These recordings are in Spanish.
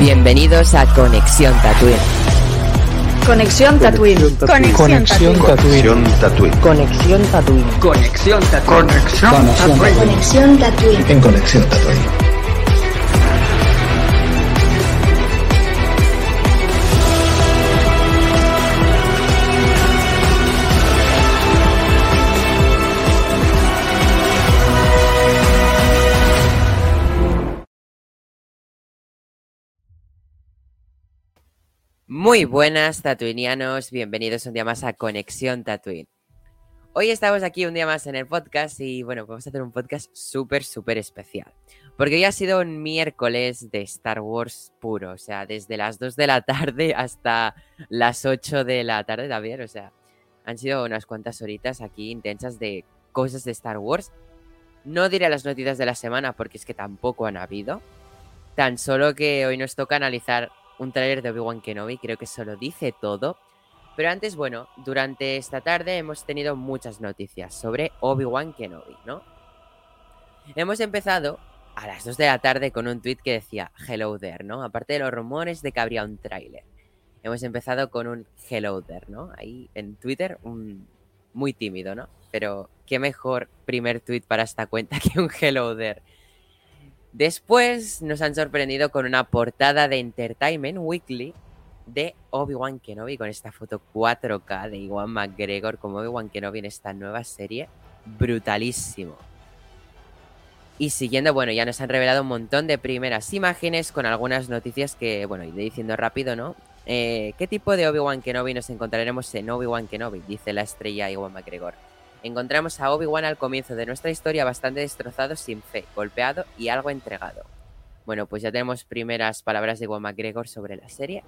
Bienvenidos a Conexión Tatooine. Conexión Tatooine. Conexión Tatooine. Conexión Tatooine. Conexión Tatooine. Conexión Tatooine. En Conexión Tatooine. Muy buenas tatuinianos, bienvenidos un día más a Conexión Tatooine. Hoy estamos aquí un día más en el podcast y bueno, vamos a hacer un podcast súper, súper especial. Porque hoy ha sido un miércoles de Star Wars puro, o sea, desde las 2 de la tarde hasta las 8 de la tarde también, o sea, han sido unas cuantas horitas aquí intensas de cosas de Star Wars. No diré las noticias de la semana porque es que tampoco han habido. Tan solo que hoy nos toca analizar un tráiler de Obi-Wan Kenobi, creo que eso lo dice todo. Pero antes, bueno, durante esta tarde hemos tenido muchas noticias sobre Obi-Wan Kenobi, ¿no? Hemos empezado a las 2 de la tarde con un tweet que decía Hello there, ¿no? Aparte de los rumores de que habría un tráiler. Hemos empezado con un Hello there, ¿no? Ahí en Twitter, un muy tímido, ¿no? Pero qué mejor primer tweet para esta cuenta que un Hello there. Después nos han sorprendido con una portada de Entertainment Weekly de Obi-Wan Kenobi con esta foto 4K de Iwan McGregor como Obi-Wan Kenobi en esta nueva serie. Brutalísimo. Y siguiendo, bueno, ya nos han revelado un montón de primeras imágenes con algunas noticias que, bueno, iré diciendo rápido, ¿no? Eh, ¿Qué tipo de Obi-Wan Kenobi nos encontraremos en Obi-Wan Kenobi? Dice la estrella Iwan McGregor encontramos a Obi-Wan al comienzo de nuestra historia bastante destrozado, sin fe, golpeado y algo entregado. Bueno, pues ya tenemos primeras palabras de Iwan McGregor sobre la serie.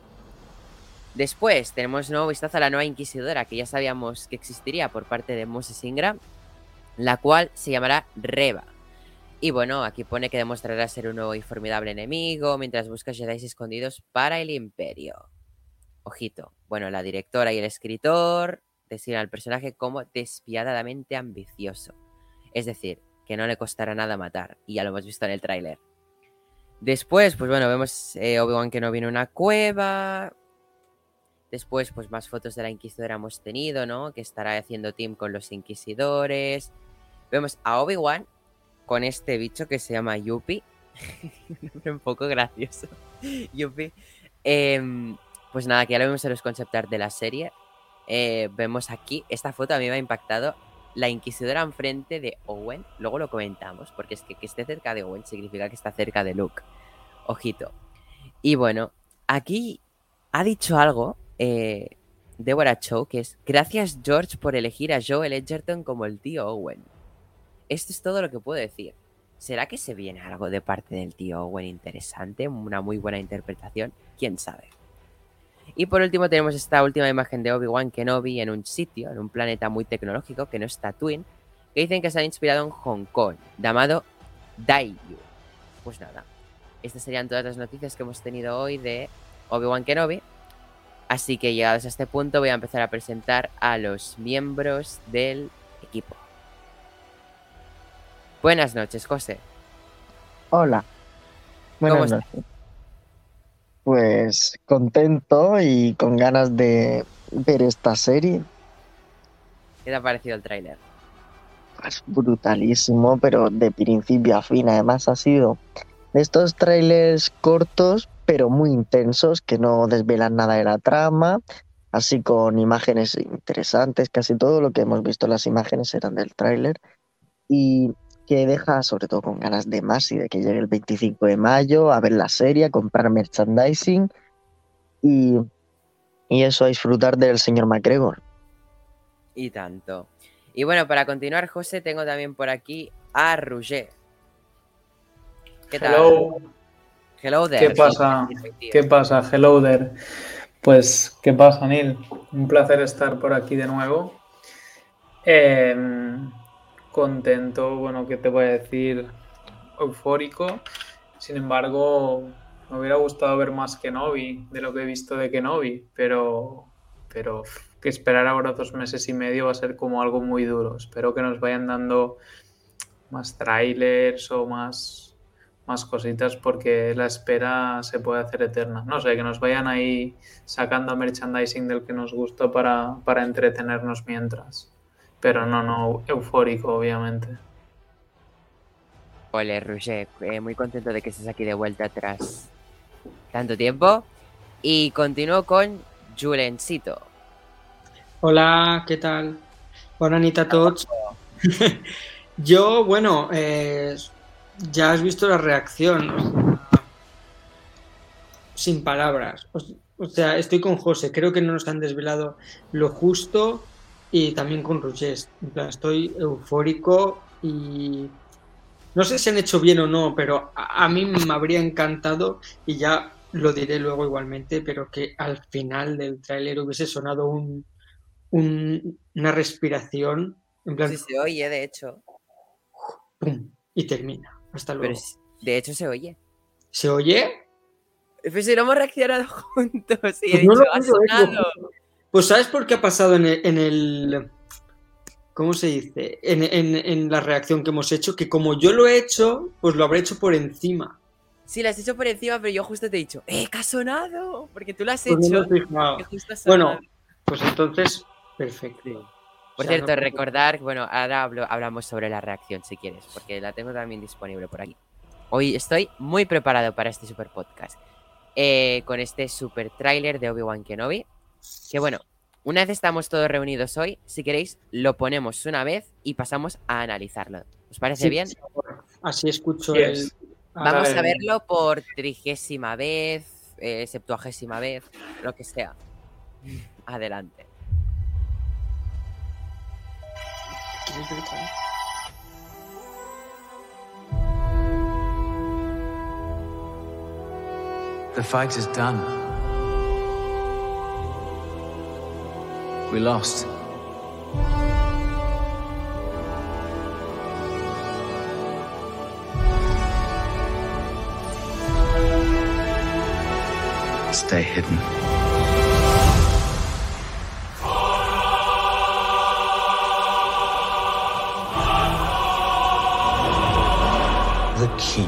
Después tenemos nuevo vistazo a la nueva Inquisidora, que ya sabíamos que existiría por parte de Moses Ingram, la cual se llamará Reba. Y bueno, aquí pone que demostrará ser un nuevo y formidable enemigo mientras busca Jedi escondidos para el Imperio. Ojito. Bueno, la directora y el escritor decir al personaje como despiadadamente ambicioso. Es decir, que no le costará nada matar, y ya lo hemos visto en el tráiler. Después, pues bueno, vemos eh, Obi-Wan que no viene una cueva. Después, pues más fotos de la Inquisidora hemos tenido, ¿no? Que estará haciendo team con los Inquisidores. Vemos a Obi-Wan con este bicho que se llama Yuppie. un poco gracioso. Yuppie. Em, pues nada, que ya lo vemos en los concept art de la serie. Eh, vemos aquí, esta foto a mí me ha impactado. La inquisidora enfrente de Owen, luego lo comentamos, porque es que que esté cerca de Owen significa que está cerca de Luke. Ojito. Y bueno, aquí ha dicho algo eh, Deborah Chow, que es gracias George por elegir a Joel Edgerton como el tío Owen. Esto es todo lo que puedo decir. ¿Será que se viene algo de parte del tío Owen interesante? Una muy buena interpretación. ¿Quién sabe? Y por último tenemos esta última imagen de Obi-Wan Kenobi en un sitio, en un planeta muy tecnológico que no es Tatooine, que dicen que se ha inspirado en Hong Kong, llamado Daiyu. Pues nada, estas serían todas las noticias que hemos tenido hoy de Obi-Wan Kenobi. Así que llegados a este punto voy a empezar a presentar a los miembros del equipo. Buenas noches, José. Hola. ¿Cómo Buenas estás? Pues contento y con ganas de ver esta serie. ¿Qué te ha parecido el tráiler? Es brutalísimo, pero de principio a fin. Además ha sido de estos trailers cortos, pero muy intensos, que no desvelan nada de la trama. Así con imágenes interesantes, casi todo lo que hemos visto en las imágenes eran del tráiler. Y que deja sobre todo con ganas de más y de que llegue el 25 de mayo a ver la serie, a comprar merchandising y, y eso, a disfrutar del señor McGregor. Y tanto. Y bueno, para continuar, José, tengo también por aquí a Roger. ¿Qué tal? Hello. Hello there. ¿Qué pasa? ¿Qué pasa? Hello there. Pues, ¿qué pasa, Neil? Un placer estar por aquí de nuevo. Em, contento, bueno, ¿qué te voy a decir? Eufórico. Sin embargo, me hubiera gustado ver más Kenobi de lo que he visto de Kenobi, pero, pero que esperar ahora dos meses y medio va a ser como algo muy duro. Espero que nos vayan dando más trailers o más, más cositas porque la espera se puede hacer eterna. No sé, que nos vayan ahí sacando merchandising del que nos gustó para, para entretenernos mientras. Pero no, no, eufórico, obviamente. Ole, Roger, eh, muy contento de que estés aquí de vuelta tras tanto tiempo. Y continúo con Julencito. Hola, ¿qué tal? Bona nit a tots. Yo, bueno, eh, ya has visto la reacción. sin palabras. O sea, estoy con José. Creo que no nos han desvelado lo justo y también con plan, estoy eufórico y no sé si han hecho bien o no, pero a, a mí me habría encantado y ya lo diré luego igualmente, pero que al final del tráiler hubiese sonado un, un- una respiración en plan Sí, se oye, de hecho. ¡pum! y termina. Hasta luego. Pero de hecho se oye. ¿Se oye? Pues si no hemos reaccionado juntos y he Pues no dicho, lo ha sonado. Pues ¿sabes por qué ha pasado en el... en el- ¿Cómo se dice? En, en- en la reacción que hemos hecho, que como yo lo he hecho, pues lo habré hecho por encima. Sí, lo has hecho por encima, pero yo justo te he dicho, ¡eh, que ha sonado! Porque tú lo has Pues no hecho. justo ha sonado. Bueno, pues entonces, perfecto. Por O sea, cierto, no- recordar, bueno, ahora hablo- hablamos sobre la reacción si quieres, porque la tengo también disponible por aquí. Hoy estoy muy preparado para este super podcast. eh, con este super tráiler de Obi-Wan Kenobi. Que bueno, una vez estamos todos reunidos hoy, si queréis, lo ponemos una vez y pasamos a analizarlo. ¿Os parece Sí, bien? Así escucho Yes. el... Vamos a verlo por trigésima vez, eh, septuagésima vez, lo que sea. Adelante. The fight is done. We lost. Stay hidden. the key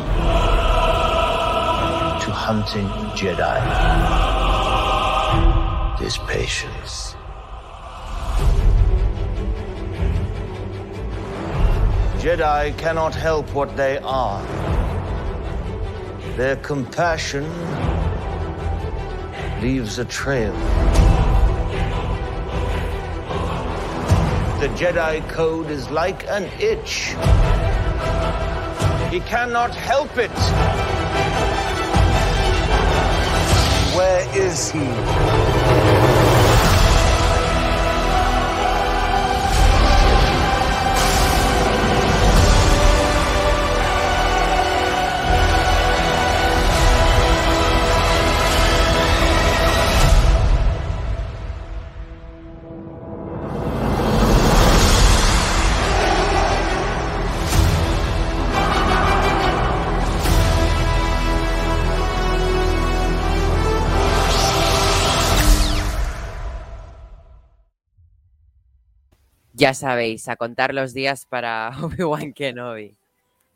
to hunting Jedi is patience. Jedi cannot help what they are. Their compassion leaves a trail. The Jedi Code is like an itch. He cannot help it. Where is he? Ya sabéis, a contar los días para Obi-Wan Kenobi.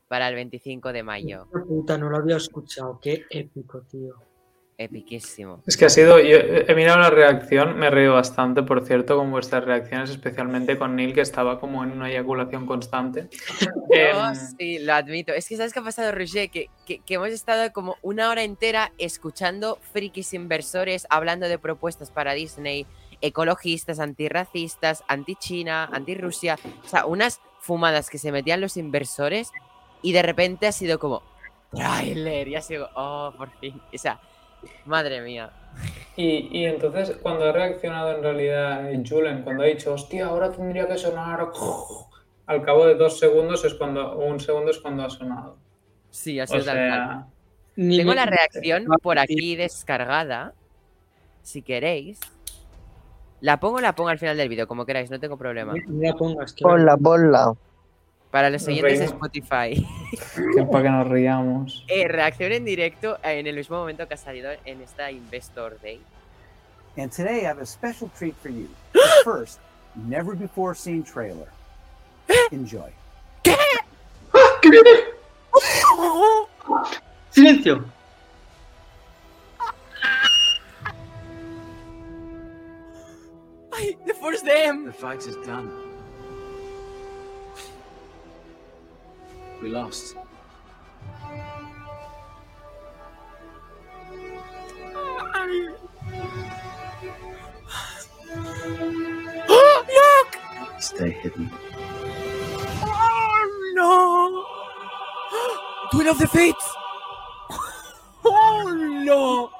Para el 25 de mayo. Puta, no lo había escuchado. Qué épico, tío. Epiquísimo. Es que ha sido, yo he mirado la reacción, me he reído bastante, por cierto, con vuestras reacciones, especialmente con Neil, que estaba como en una eyaculación constante. Oh, sí, lo admito. Es que ¿sabes qué ha pasado, Roger? Que, que- que hemos estado como una hora entera escuchando frikis inversores hablando de propuestas para Disney, ecologistas, antirracistas, anti-China, anti-Rusia. O sea, unas fumadas que se metían los inversores y de repente ha sido como tráiler y ha sido, oh, por fin. O sea, madre mía. Y, y entonces, cuando ha reaccionado en realidad Julen, cuando ha dicho, hostia, ahora tendría que sonar, al cabo de dos segundos es cuando, o un segundo es cuando ha sonado. Sí, ha O sido tal cual. sea, Ni Tengo la reacción por aquí descargada. Si queréis. La pongo o la pongo al final del vídeo, como queráis, no tengo problema. No la pongas. que Ponla, ponla. Para los siguientes. Spotify. que para que nos riamos. Eh, reacción en directo en el mismo momento que ha salido en esta Investor Day. And today I have a special treat for you. The first, never before seen trailer. Enjoy. ¡Silencio! Ay, the first them. The fight is done. We lost. Oh, look! Stay hidden. Oh no! Twin of the Fates! Oh no!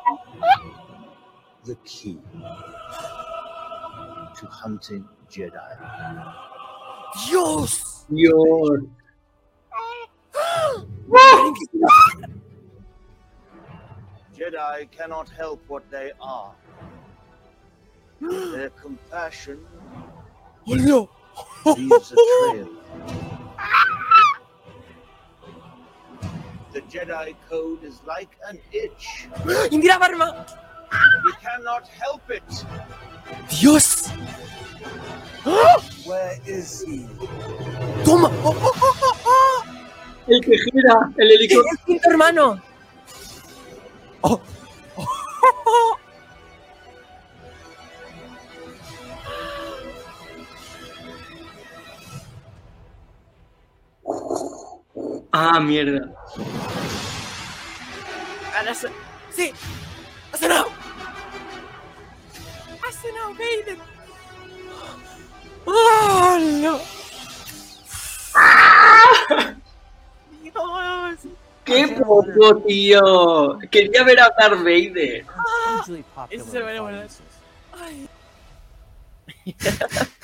The key to hunting Jedi. Dios! Dios. Jedi cannot help what they are. Their compassion Oh no! leaves a trail. The Jedi code is like an itch. He cannot help it. Dios! Where is he? Toma! Oh, oh, oh, oh, oh. El que gira, el ¡Es helicóptero. el quinto hermano! Ah, mierda. Ahora ¡Sí! ¡Ha sonado! ¡Oh, no! ¡Dios! ¡Qué poco, tío! Quería ver a Darth Vader. Ese se veremos. audiences. Ay.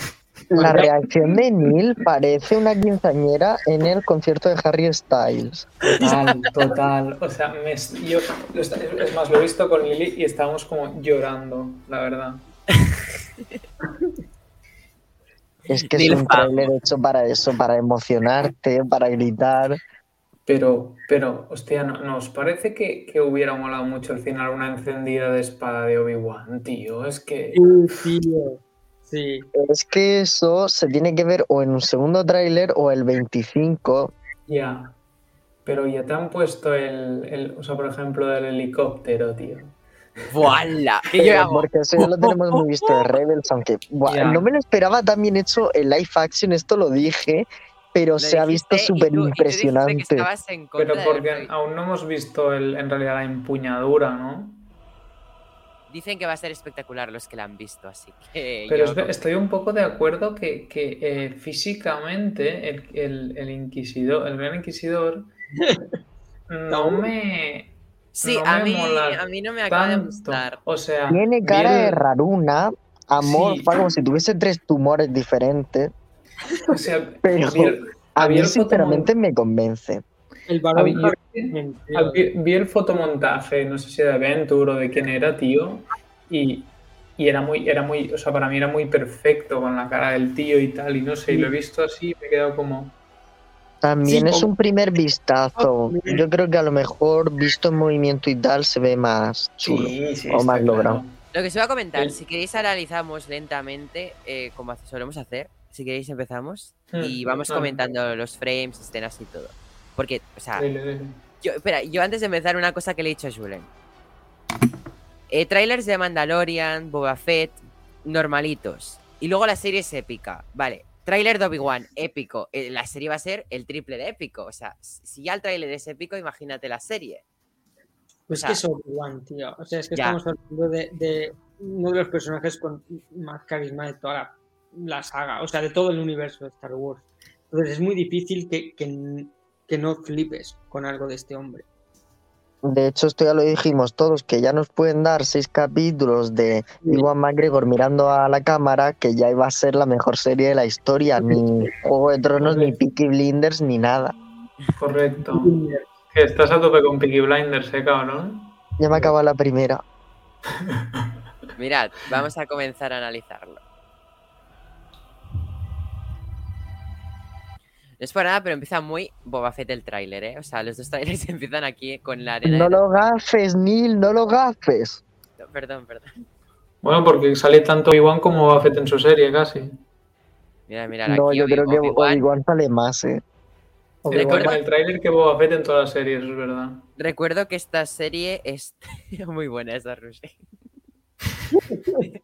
La reacción de Neil parece una quinceañera en el concierto de Harry Styles. Total, total. O sea, me, yo, es más, lo he visto con Lili y estábamos como llorando, la verdad. Es que es un trailer hecho para eso, para emocionarte, para gritar. Pero, pero, hostia, ¿no- ¿nos parece que, que hubiera molado mucho al final una encendida de espada de Obi-Wan, tío? Es que. Sí, tío. Sí. Es que eso se tiene que ver o en un segundo tráiler o el 25. Ya. Pero ya te han puesto el, el- o sea, por ejemplo, el helicóptero, tío. Hago. porque eso ya lo tenemos muy visto de Rebels, aunque no me lo esperaba tan bien hecho el live action, esto lo dije, pero Lo se ha visto súper impresionante. estabas en contra Pero porque aún no hemos visto el, en realidad la empuñadura, ¿no? Dicen que va a ser espectacular los que la han visto, así que. Pero yo estoy un poco de acuerdo que, que, eh, físicamente el, el, el inquisidor, el gran inquisidor, no me. Sí, no a, mí, a mí no me acaba de tanto. gustar. O sea, Tiene cara de raruna, amorfa, Sí. como si tuviese tres tumores diferentes. o sea, Pero vi el- A mí el sinceramente me convence. El varón vi el fotomontaje, no sé si de Aventure o de quién era, tío, y, y era muy, era muy, o sea, para mí era muy perfecto con la cara del tío y tal, y no sé, y lo he visto así y me he quedado como, También Sí, es un primer vistazo. También. Yo creo que a lo mejor visto en movimiento y tal se ve más chulo. sí, sí, o más claro. logrado. Lo que se va a comentar, Sí. si queréis analizamos lentamente, eh, como solemos hacer, si queréis empezamos y Mm, vamos vale. comentando los frames, escenas y todo. Porque, o sea, yo, espera, yo antes de empezar una cosa que le he dicho a Julen. Eh, trailers de Mandalorian, Boba Fett, normalitos. Y luego la serie es épica. Vale, trailer de Obi-Wan, épico. Eh, la serie va a ser el triple de épico. O sea, si ya el trailer es épico, imagínate la serie. Pues o sea, que es Obi-Wan, tío. O sea, es que ya. estamos hablando de, de uno de los personajes con más carisma de toda la, la saga, o sea, de todo el universo de Star Wars. Entonces es muy difícil que, que, que no flipes con algo de este hombre. De hecho, esto ya lo dijimos todos, que ya nos pueden dar seis capítulos de Iwan McGregor mirando a la cámara, que ya iba a ser la mejor serie de la historia. Ni Juego de Tronos, ni Peaky Blinders, ni nada. Correcto. Que estás a tope con Peaky Blinders, eh, cabrón. Ya me acaba la primera. Mirad, vamos a comenzar a analizarlo. No es por nada, pero empieza muy Boba Fett el tráiler, ¿eh? O sea, los dos trailers empiezan aquí con la arena. No de- lo gafes, Neil, no lo gafes. No, Perdón, perdón. Bueno, porque sale tanto Obi-Wan como Buffett en su serie, casi. Mira, mira, No, aquí yo Obi- creo que Obi-Wan. Sale más, eh. Recuerdo- el tráiler que Boba Fett en todas las series, es verdad. Recuerdo que esta serie es muy buena esa Roger.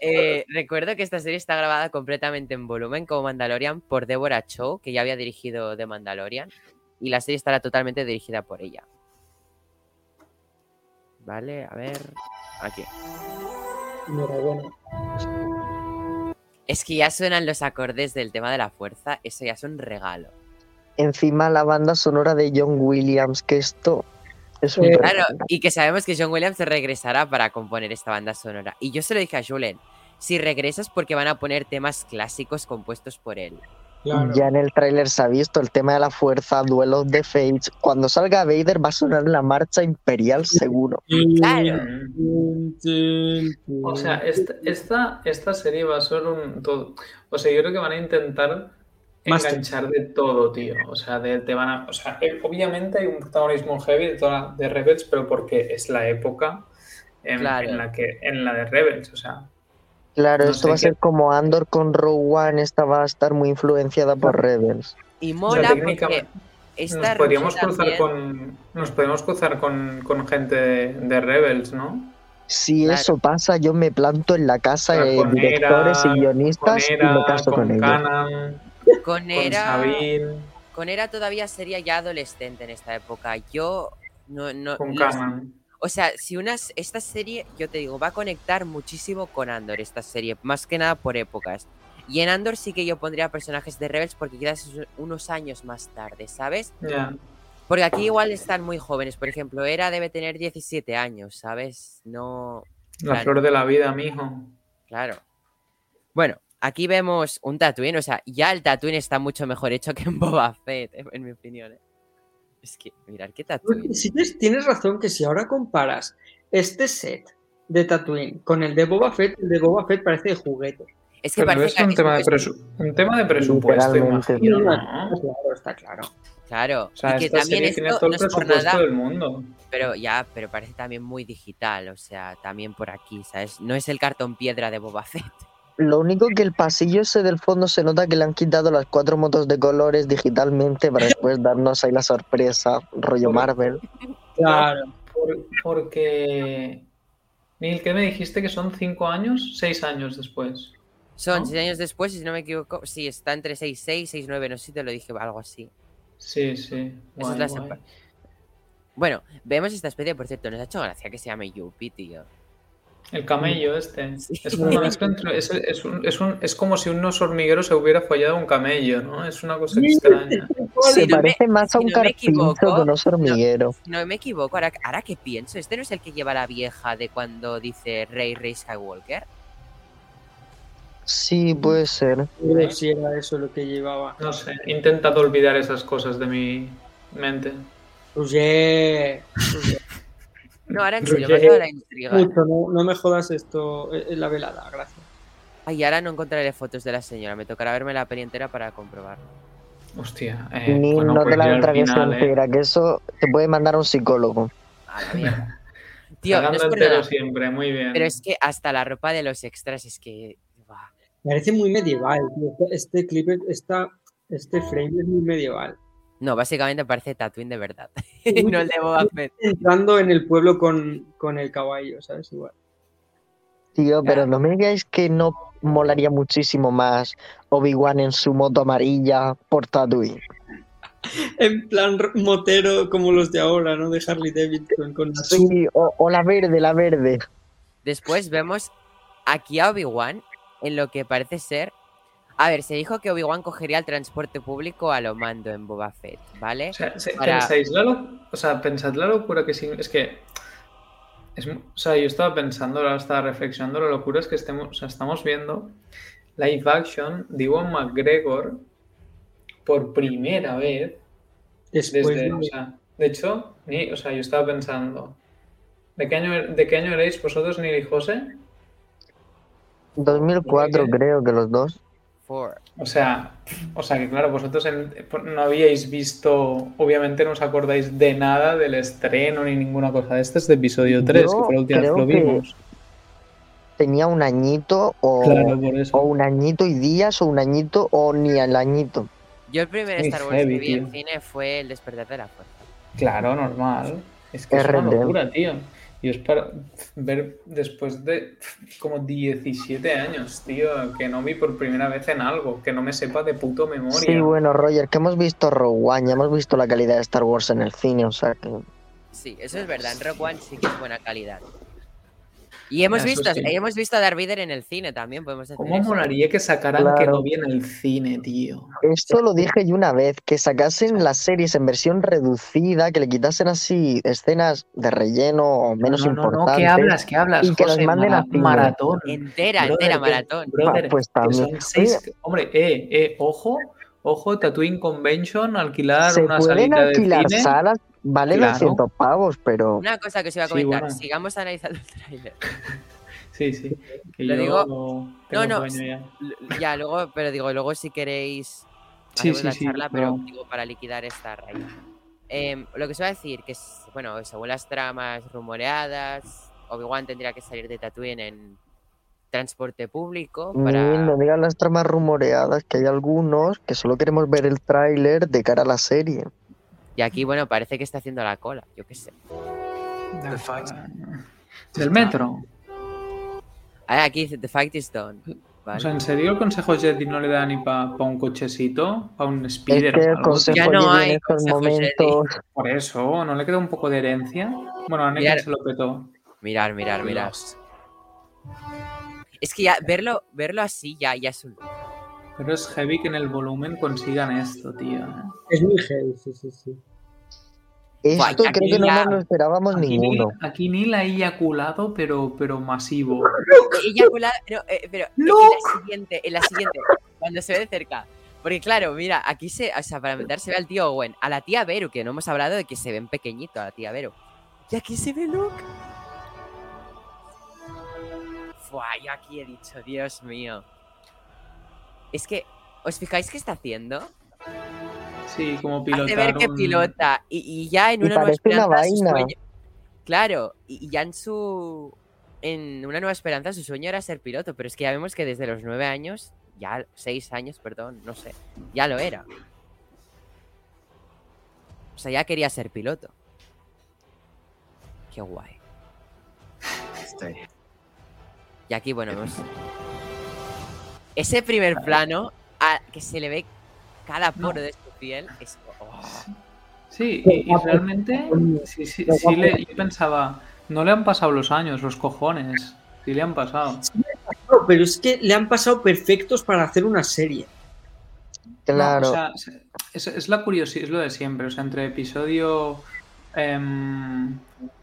Eh, recuerdo que esta serie está grabada completamente en volumen como Mandalorian por Deborah Chow, que ya había dirigido The Mandalorian, y la serie estará totalmente dirigida por ella. Vale, a ver. Aquí. Enhorabuena. Es que ya suenan los acordes del tema de la fuerza, eso ya es un regalo. Encima la banda sonora de John Williams, que esto es un Eh, Claro, y que sabemos que John Williams regresará para componer esta banda sonora. Y yo se lo dije a Julen, si regresas porque van a poner temas clásicos compuestos por él. Claro. Ya en el tráiler se ha visto el tema de la fuerza, duelos de Fates. Cuando salga Vader va a sonar la marcha imperial seguro. Claro. O sea, esta, esta, esta serie va a ser un todo. O sea, yo creo que van a intentar enganchar de todo, tío. O sea, de, te van a. O sea, eh, obviamente hay un protagonismo heavy de, toda, de Rebels, pero porque es la época en, Claro. en la que en la de Rebels. O sea, Claro, No esto va a ser como Andor con Rogue One, esta va a estar muy influenciada por Rebels. Y o sea, mola porque técnicamente esta nos podríamos cruzar también- con. Nos podríamos cruzar con, con gente de, de Rebels, ¿no? Si Claro. eso pasa, yo me planto en la casa de con directores y guionistas y me caso con, con ellos. Con con Era, Sabine, con Era todavía sería ya adolescente en esta época. Yo no, no con los-. O sea, si unas, esta serie, yo te digo, va a conectar muchísimo con Andor, esta serie, más que nada por épocas. Y en Andor sí que yo pondría personajes de Rebels porque quizás unos años más tarde, ¿sabes? Ya. Porque aquí igual están muy jóvenes. Por ejemplo, Era debe tener 17 años, ¿sabes? No. La Claro. flor de la vida, mijo. Claro. Bueno, aquí vemos un Tatooine. O sea, ya el Tatooine está mucho mejor hecho que en Boba Fett, en mi opinión. ¿eh? Es que, mirad qué Tatooine. Sí, tienes- tienes razón que si ahora comparas este set de Tatooine con el de Boba Fett, el de Boba Fett parece de juguete. Es que Pero parece es que un es tema, de es- presu- un tema de presupuesto, imagino, ¿no? Claro, está claro. Claro. O sea, y que esta también serie tiene esto todo no el es por presupuesto nada, del mundo. pero ya, pero parece también muy digital. O sea, también por aquí, ¿sabes? No es el cartón piedra de Boba Fett. Lo único que el pasillo ese del fondo se nota que le han quitado las cuatro motos de colores digitalmente para después darnos ahí la sorpresa, rollo Marvel. Claro. Por- porque. Neil, ¿qué me dijiste que son cinco años? Seis años después. Son ¿No? seis años después, y si no me equivoco, sí, está entre 6-6, 6-9, no sé si te lo dije, algo así. Sí, sí. Esa es Guay, la guay. Bueno, vemos esta especie, por cierto, nos ha hecho gracia que se llame Yuppie, tío. El camello este. Sí. Es, como una mezcla entre- es, es un- es un- es como si un oso hormiguero se hubiera follado un camello, ¿no? Es una cosa extraña. Si Se no me- parece más a si un no carpincho equivoco, que un oso hormiguero. Si no me equivoco, ahora, ahora que pienso, ¿este no es el que lleva la vieja de cuando dice Rey Rey Skywalker? Sí, puede ser. Si era eso lo que llevaba. No sé, he intentado olvidar esas cosas de mi mente. Roger, No, ahora en serio, me la intriga. mucho, no, no me jodas esto eh, en la velada, gracias. Ay, ahora no encontraré fotos de la señora, me tocará verme la peli entera para comprobarlo. Hostia. eh, Ni bueno, no pues te la entregues final, eh, entera, que eso te puede mandar a un psicólogo. A la mierda. Tío, no es entero nada, siempre, muy bien. pero es que hasta la ropa de los extras es que... Parece muy medieval, tío. Este- Este clip, esta, este frame es muy medieval. No, básicamente parece Tatooine de verdad. no el de Boba Fett. Entrando en el pueblo con, con el caballo, ¿sabes? Igual. Tío, pero no me digáis que no molaría muchísimo más Obi-Wan en su moto amarilla por Tatooine. En plan motero como los de ahora, ¿no? De Harley Davidson con la. Sí, o, o la verde, la verde. Después vemos aquí a Obi-Wan en lo que parece ser... A ver, se dijo que Obi-Wan cogería el transporte público a lo mando en Boba Fett, ¿vale? O sea, se- Para- pensáis la lo- o sea, pensad la locura que sí, es que es o sea, yo estaba pensando, ahora estaba reflexionando, la locura es que estemos, o sea, estamos viendo live action de Iwan McGregor por primera vez Después desde, de- o sea, de hecho, ni, o sea, yo estaba pensando, ¿de qué año, de qué año erais vosotros, Neil y José? 2004 ¿Qué? creo que los dos. Four. O sea, o sea que claro, vosotros en- no habíais visto, obviamente no os acordáis de nada del estreno ni ninguna cosa de este es de episodio 3, Yo que fue la última vez que lo que- vimos. Tenía un añito o, Claro, por o eso. un añito y días o un añito o ni el añito. Yo el primer Muy Star Wars heavy, que vi en cine fue El despertar de la fuerza. Claro, normal. Es que es una locura, tío. Y es para ver después de como 17 años, tío, que no vi por primera vez en algo, que no me sepa de puto memoria. Sí, bueno, Roger, que hemos visto Rogue One, ya hemos visto la calidad de Star Wars en el cine, o sea que... Sí, eso es verdad. En Rock One sí que es buena calidad. Y hemos visto, y hemos visto a Darth Vader en el cine también, podemos decir. ¿Cómo eso. molaría que sacaran Claro. que no vi en el cine, tío? Esto lo dije yo una vez, que sacasen las series en versión reducida, que le quitasen así escenas de relleno o menos no, no, no, importantes. ¿qué hablas? ¿Qué hablas? y que las José? manden a Mara- cine. maratón. Entera, Brother, entera que- maratón. brother, Ah, pues también. son seis- Hombre, eh, eh, ojo, ojo, Tatooine Convention, alquilar Se una pueden salita de alquilar cine. salas, valen Claro. 200 pavos, pero... Una cosa que os iba a Sí, comentar, bueno. sigamos analizando el tráiler. Sí, sí. Que Lo yo digo- tengo no, sueño ya. Luego, pero digo, luego si queréis Sí, sí, la sí, charla, pero digo, para liquidar esta raya. Em, lo que os iba a decir, que es, bueno, según las tramas rumoreadas, Obi-Wan tendría que salir de Tatooine en transporte público para... Ni no digan las tramas rumoreadas, que hay algunos que solo queremos ver el tráiler de cara a la serie. Y aquí, bueno, parece que está haciendo la cola, yo qué sé. The fight. Del metro. Ah, aquí dice, The fight is done. Vale. O sea, ¿en serio el Consejo Jedi no le da ni para un cochecito? ¿Para un Es speeder que o el consejo Ya no Jedi hay en estos consejo Jedi. momentos... Por eso, ¿no le queda un poco de herencia? Bueno, a Anakin Mirar. se lo petó. Mirar, mirar, mirar. Es que ya verlo, verlo así ya, ya es un... Pero es heavy que en el volumen consigan esto, tío. ¿eh? Es muy heavy, sí, sí, sí. Esto creo que no ya- nos lo esperábamos Aquí ninguno. Neil, aquí Neil ha eyaculado, pero, pero masivo. La- no, eh, pero en la siguiente, en la siguiente, cuando se ve de cerca. Porque claro, mira, aquí se, o sea, para meter se ve al tío Owen, a la tía Vero, que no hemos hablado de que se ven pequeñito a la tía Vero. Y aquí se ve Luke. Fua, yo aquí he dicho, Dios mío. Es que, ¿os fijáis qué está haciendo? Sí, como pilotar Hace ver que un- pilota. Y, y ya en Y una nueva una esperanza su sueño. Claro, y, y ya en su. En una nueva esperanza su sueño era ser piloto, pero es que ya vemos que desde los nueve años, ya seis años, perdón, no sé, ya lo era. O sea, ya quería ser piloto. Qué guay. Stay. Y aquí, bueno, vemos. Ese primer plano a- que se le ve cada poro de su piel es. oh. Sí, y, y realmente, sí, sí, sí le- yo pensaba, no le han pasado los años, los cojones. Sí le han pasado. No, pero es que le han pasado perfectos para hacer una serie. Claro. No, o sea, se- es, es la curiosidad, es lo de siempre. O sea, entre episodio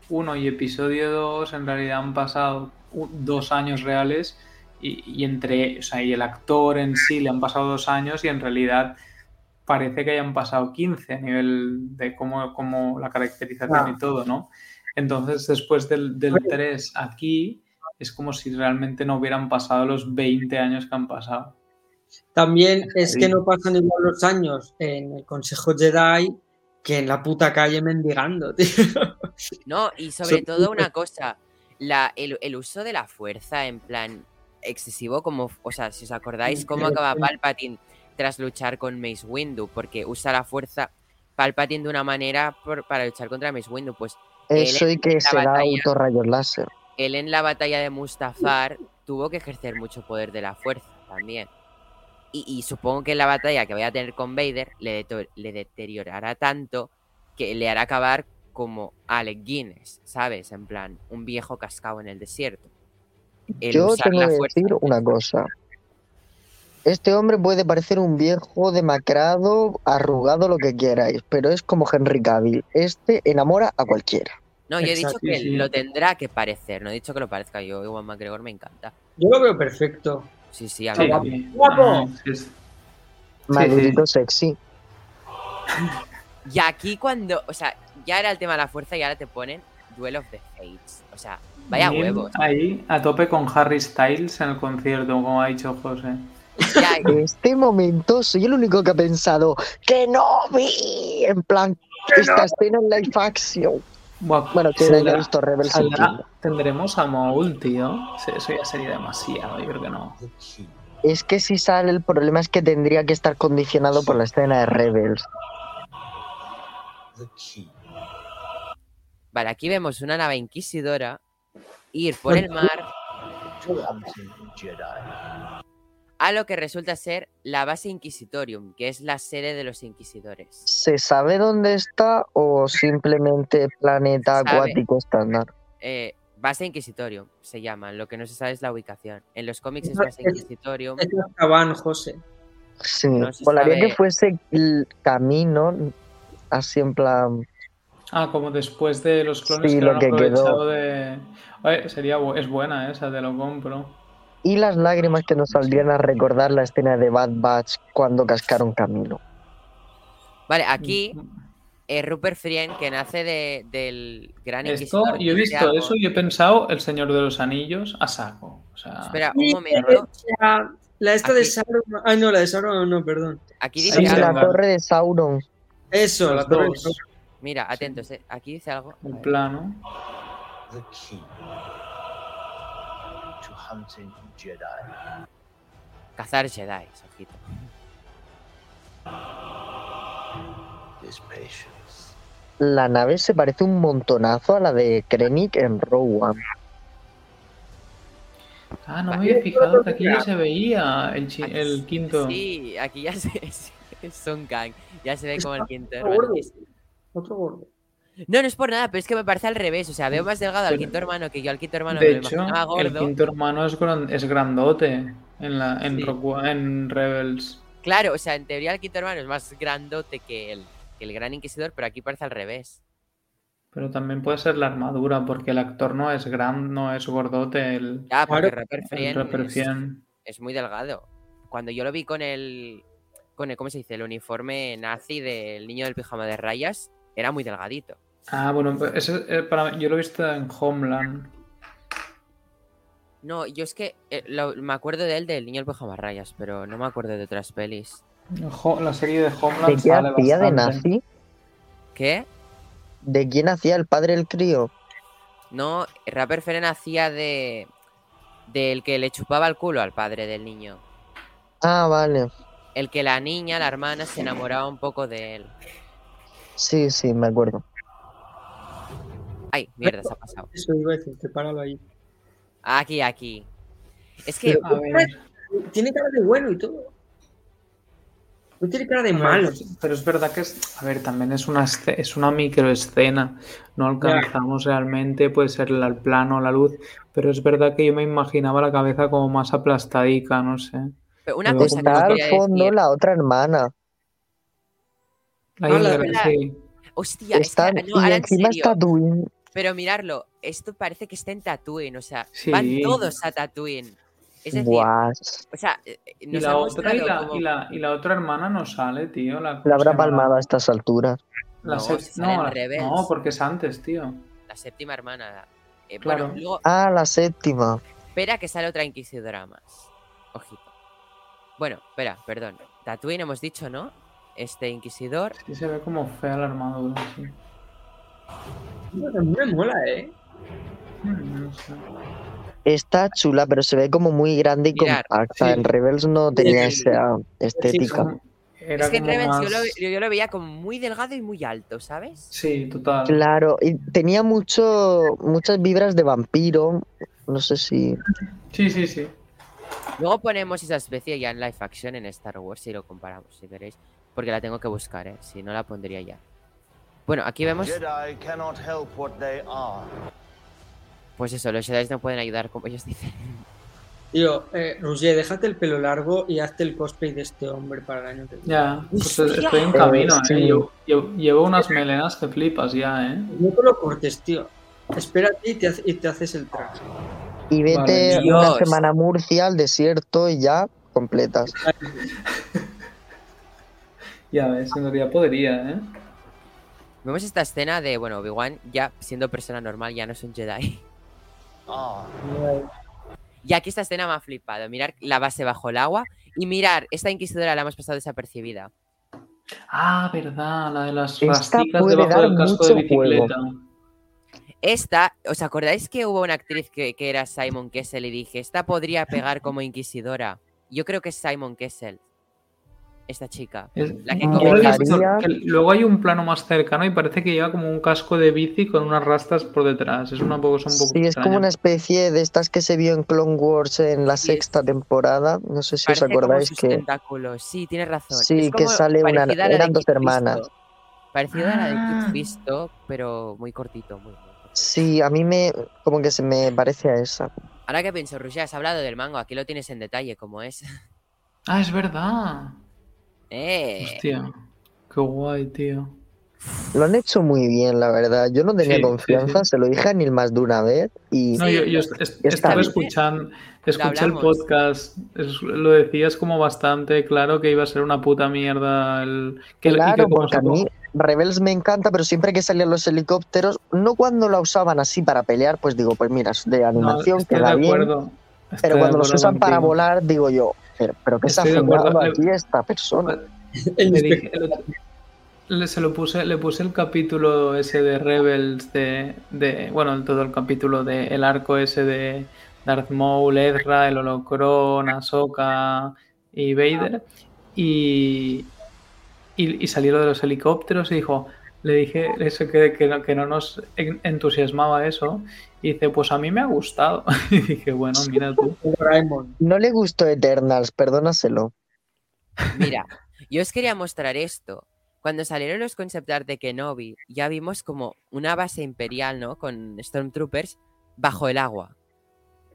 1 y episodio 2 en realidad han pasado dos años reales y, y entre, o sea, y el actor en sí le han pasado dos años y en realidad parece que hayan pasado 15 a nivel de cómo, cómo la caracterización Ah. y todo, ¿no? Entonces, después del, del 3 aquí, es como si realmente no hubieran pasado los 20 años que han pasado. También es que no pasan igual los años en el Consejo Jedi que en la puta calle mendigando, tío. No, y sobre todo una cosa, la, el, el uso de la fuerza en plan excesivo, como, o sea, si os acordáis cómo acaba Palpatine tras luchar con Mace Windu, porque usa la fuerza Palpatine de una manera por- para luchar contra Mace Windu, pues Eso y que se da autorrayos láser. él en la batalla de Mustafar tuvo que ejercer mucho poder de la fuerza también. Y, y supongo que en la batalla que vaya a tener con Vader le, le deteriorará tanto que le hará acabar como Alec Guinness, ¿sabes? En plan, un viejo cascado en el desierto. El Yo usar tengo la que fuerza decir una cosa. Este hombre puede parecer un viejo demacrado, arrugado, lo que queráis, pero es como Henry Cavill. Este enamora a cualquiera. No, yo he dicho que lo tendrá que parecer, no he dicho que lo parezca yo. Igual McGregor me encanta. Yo lo veo perfecto. Sí, sí, a mí guapo. sí. ¡Guapo! Ah, sí, sí. Madurito sexy. Y aquí cuando, o sea, ya era el tema de la fuerza y ahora te ponen Duel of the Fates. O sea, vaya Neil huevos. Ahí, a tope con Harry Styles en el concierto, como ha dicho José. Ya, Este momento soy el único que ha pensado que no vi. En plan, esta escena en live action. Bueno, que he visto Rebels. Tendremos a Maul, tío. Eso ya sería demasiado, yo creo que no. Es que si sale, el problema es que tendría que estar condicionado por la escena de Rebels. Vale, aquí vemos una nave inquisidora ir por el mar a lo que resulta ser la base Inquisitorium, que es la sede de los inquisidores. ¿Se sabe dónde está o simplemente planeta acuático estándar? Eh, base Inquisitorium se llama, lo que no se sabe es la ubicación. En los cómics es base Inquisitorium. Es Azkaban, José. Sí, No se molaría sabe. que fuese el camino, así en plan. Ah, como después de los clones Sí, que lo han que quedó. de. Oye, sería bu- es buena esa, te lo compro. Y las lágrimas que nos saldrían a recordar la escena de Bad Batch cuando cascaron camino. Vale, aquí eh, Rupert Friend, que nace de- del gran Esto, yo he visto eso y he pensado El Señor de los Anillos a saco. O sea, Espera, un momento. La, la esta de. Sauron. Ah, no, la de Sauron no, perdón. Aquí dice Sí, la torre de Sauron. Eso, la torre de. Sauron. Mira, atentos, eh, aquí dice algo. Ver. plano. The key. To hunting Jedi. Cazar Jedi, ojito. Is patience. La nave se parece un montonazo a la de Krennic en Rogue One. Ah, no me había fijado que aquí ya se veía el, chi- Aquí- el quinto. Sí, aquí ya se es Son Kang. Ya se ve como el quinto gordo. Otro gordo. No, no es por nada, pero es que me parece al revés. O sea, veo más delgado al Pero- quinto hermano que yo al quinto hermano de me imaginaba el gordo. quinto hermano es, gran- es grandote en, la, en, Sí. Rebels. Claro, o sea, en teoría el quinto hermano es más grandote que el, que el gran inquisidor, pero aquí parece al revés. Pero también puede ser la armadura, porque el actor no es gran, no es gordote, el, Ya, porque el es- es muy delgado. Cuando yo lo vi con el, con el, ¿cómo se dice? El uniforme nazi del niño del pijama de rayas, era muy delgadito. Ah, bueno, pues ese, eh, para, yo lo he visto en Homeland. No, yo es que eh, lo- me acuerdo de él del niño del pijama de rayas, pero no me acuerdo de otras pelis. La serie de ¿De Homeland qué sale hacía de nazi? ¿Qué? ¿De quién hacía el padre el crío? No, Rapper Feren hacía de. del que le chupaba el culo al padre del niño. Ah, vale. El que la niña, la hermana, se enamoraba un poco de él. Sí, sí, me acuerdo. Ay, mierda, se ha pasado. Eso iba a decirte, páralo ahí. Aquí, aquí. Es que. A ver, Tiene cara de bueno y todo. No tiene cara de malo. Pero es verdad que es, a ver, también es una es una microescena. No alcanzamos realmente, puede ser el plano, la luz, pero es verdad que yo me imaginaba la cabeza como más aplastadica, no sé. pero una Luego cosa que Está al fondo decir. la otra hermana. La Ah, la- Indra, la- sí. Hostia, Está, no, y ahora en encima serio. está Tatooine. Pero mirarlo, esto parece que está en Tatooine, o sea, Sí. van todos a Tatooine. Es decir, o sea, eh, eh, Y nos la, han otra, y, la, como- y, la, y la otra hermana no sale, tío. La, la ¿cómo habrá palmado a estas alturas. La No, en no, la- no, porque es antes, tío. la séptima hermana. Eh, Claro. Bueno, luego, Ah, la séptima. espera que sale otra inquisidora más. Ojito. Bueno, espera, perdón. Tatooine hemos dicho, ¿no? Este inquisidor. Sí se ve como fea la armadura, sí. Me mola, ¿eh? Mm, no sé. Está chula, pero se ve como muy grande y Mirar, compacta. sí. En Rebels no tenía sí. esa estética. Como- es que en Rebels yo, lo, más- yo- yo lo veía como muy delgado y muy alto, ¿sabes? Sí, total. Claro, y tenía mucho, muchas vibras de vampiro. No sé si. Sí, sí, sí. Luego ponemos esa especie ya en live action en Star Wars si lo comparamos, si queréis. Porque la tengo que buscar, ¿eh? Si no la pondría ya. Bueno, aquí vemos, pues eso, los Jedi no pueden ayudar, como ellos dicen. Tío, eh, Roger, déjate el pelo largo y hazte el cosplay de este hombre para el año que viene. Ya, pues estoy en camino, Eh. Llevo, unas melenas que flipas ya, ¿eh? No te lo cortes, tío. Espérate y te, y te haces el traje. Y vete Vale, una semana a Murcia, al desierto y ya completas. Ya ves, en realidad podría, ¿eh? Vemos esta escena de, bueno, Obi-Wan ya siendo persona normal, ya no es un Jedi. Are. Y aquí esta escena me ha flipado. Mirar la base bajo el agua y mirar, esta inquisidora la hemos pasado desapercibida. Ah, verdad, la de las puede debajo dar del casco de juego. bicicleta. Esta, ¿os acordáis que hubo una actriz que, que era Simon Kessel y dije, esta podría pegar como inquisidora? Yo creo que es Simon Kessel. Esta chica. Es- La que visto, que luego hay un plano más cercano y parece que lleva como un casco de bici con unas rastas por detrás. Es una cosa un poco Sí, es como una especie de estas que se vio en Clone Wars en la Sí, sexta temporada. No sé si os como acordáis sus que tentáculos. Sí, tienes razón. Sí, Es que como sale una- eran dos Kit hermanas. Fisto. Parecida a la de Ah. Kit Fisto, pero muy cortito. Muy, muy cortito. sí, a mí me como que se me parece a esa. Ahora que pienso, Rusia, has hablado del mango. Aquí lo tienes en detalle, como es. Ah, es verdad. ¡Eh! Hostia. Qué guay, tío. Lo han hecho muy bien, la verdad. Yo no tenía Sí, confianza, sí. se lo dije a Neil más de una vez y No, yo, est- estaba bien. escuchando, escuché el podcast, es- lo decías como bastante claro que iba a ser una puta mierda el que, claro, porque a mí Rebels me encanta, pero siempre que salían los helicópteros, no cuando la usaban así para pelear, pues digo, pues mira, es de no, animación, estoy queda de bien, acuerdo. estoy pero cuando los usan para volar, digo yo, pero, pero ¿qué se ha Estoy de acuerdo. fumado Le- aquí esta persona? Le dije- le, se lo puse, le puse el capítulo ese de Rebels de, de bueno, todo el capítulo de el arco ese de Darth Maul, Ezra, el Holocron, Ahsoka y Vader y, y, y salió lo de los helicópteros y dijo, le dije eso que, que, no, que no nos en- entusiasmaba eso y dice, pues a mí me ha gustado y dije, bueno, mira tú. No le gustó Eternals, perdónaselo. Mira, yo os quería mostrar esto. Cuando salieron los concept art de Kenobi, ya vimos como una base imperial, ¿no? Con Stormtroopers bajo el agua.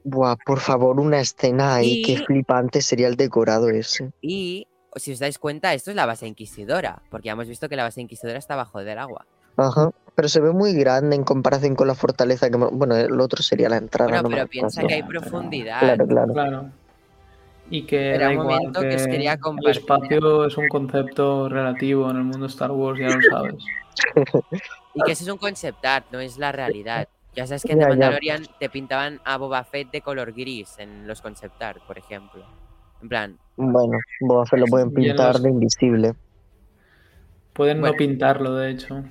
Buah, por favor, una escena ahí, qué Y- flipante sería el decorado ese. Y si os dais cuenta, esto es la base inquisidora, porque ya hemos visto que la base inquisidora está bajo del agua. Ajá, pero se ve muy grande en comparación con la fortaleza que... Bueno, el otro sería la entrada. Bueno, no pero piensa que hay profundidad. Claro, claro. Claro. Y que Era igual momento que os que quería el espacio es un concepto relativo en el mundo Star Wars, ya lo sabes. Y que eso es un concept art, no es la realidad. Ya sabes que en Ya, The ya. Mandalorian te pintaban a Boba Fett de color gris en los concept art, por ejemplo. En plan, Bueno, Boba Fett lo pueden pintar los- de invisible. Pueden Bueno. no pintarlo, de hecho.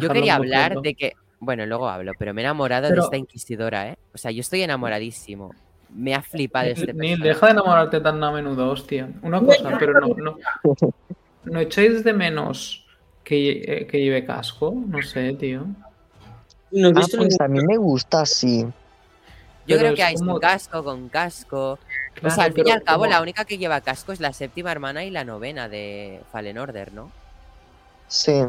Yo quería hablar de que. Bueno, luego hablo, pero me he enamorado Pero- de esta inquisidora, ¿eh? O sea, yo estoy enamoradísimo. Me ha flipado este personaje. deja de enamorarte tan a menudo, hostia. Una cosa, pero no, no, ¿no echáis de menos que, eh, que lleve casco? No sé, tío. No Ah, pues a mí me gusta así. Yo pero creo es que hay sin como- casco, con casco. o sea, al fin y al cabo, como- la única que lleva casco es la séptima hermana y la novena de Fallen Order, ¿no? Sí.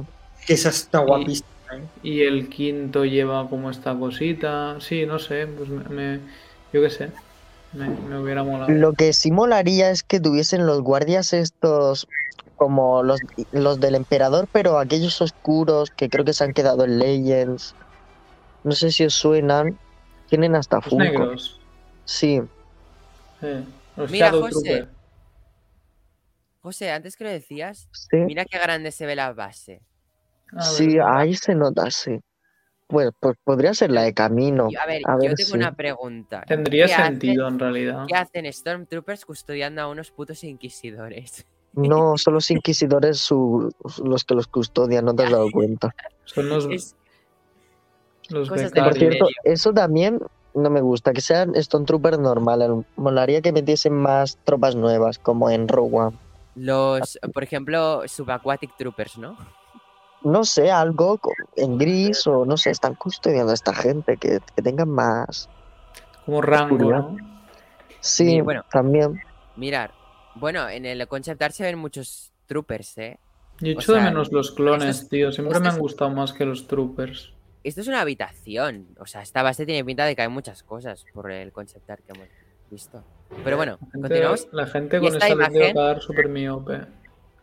Que esa está guapísima. ¿eh? Y el quinto lleva como esta cosita. Sí, no sé, pues me, me- yo qué sé. Me, me hubiera molado. Lo que sí molaría es que tuviesen los guardias estos como los, los del emperador, pero aquellos oscuros que creo que se han quedado en Legends. No sé si os suenan. Tienen hasta Los negros. Sí. eh, los Mira, Shadow José. Trooper. José, antes que lo decías, Sí, mira qué grande se ve la base. Ah, sí, ahí se nota, sí. Pues, pues podría ser la de camino. Yo- a ver, A yo ver tengo si- una pregunta. Tendría ¿Qué hacen- sentido en realidad. ¿Qué hacen Stormtroopers custodiando a unos putos inquisidores? No, son los inquisidores su- los que los custodian, no te has dado cuenta. Son los, Es- los Por cierto, eso también no me gusta, que sean Stormtroopers normales. Molaría que metiesen más tropas nuevas, como en Rogue One. Los, por ejemplo, Subaquatic Troopers, ¿no? No sé, algo en gris o no sé, están custodiando a esta gente, que, que tengan más. Como rango. ¿no? Sí, bueno. también. Mirar. Bueno, en el concept art se ven muchos troopers, ¿eh? Yo echo de menos los clones, es- tío. Siempre me han gustado más que los troopers. Esto es una habitación. O sea, esta base tiene pinta de que hay muchas cosas por el concept art que hemos visto. Pero bueno, La gente, continuamos. la gente con esta esa lente va a imagen- súper miope.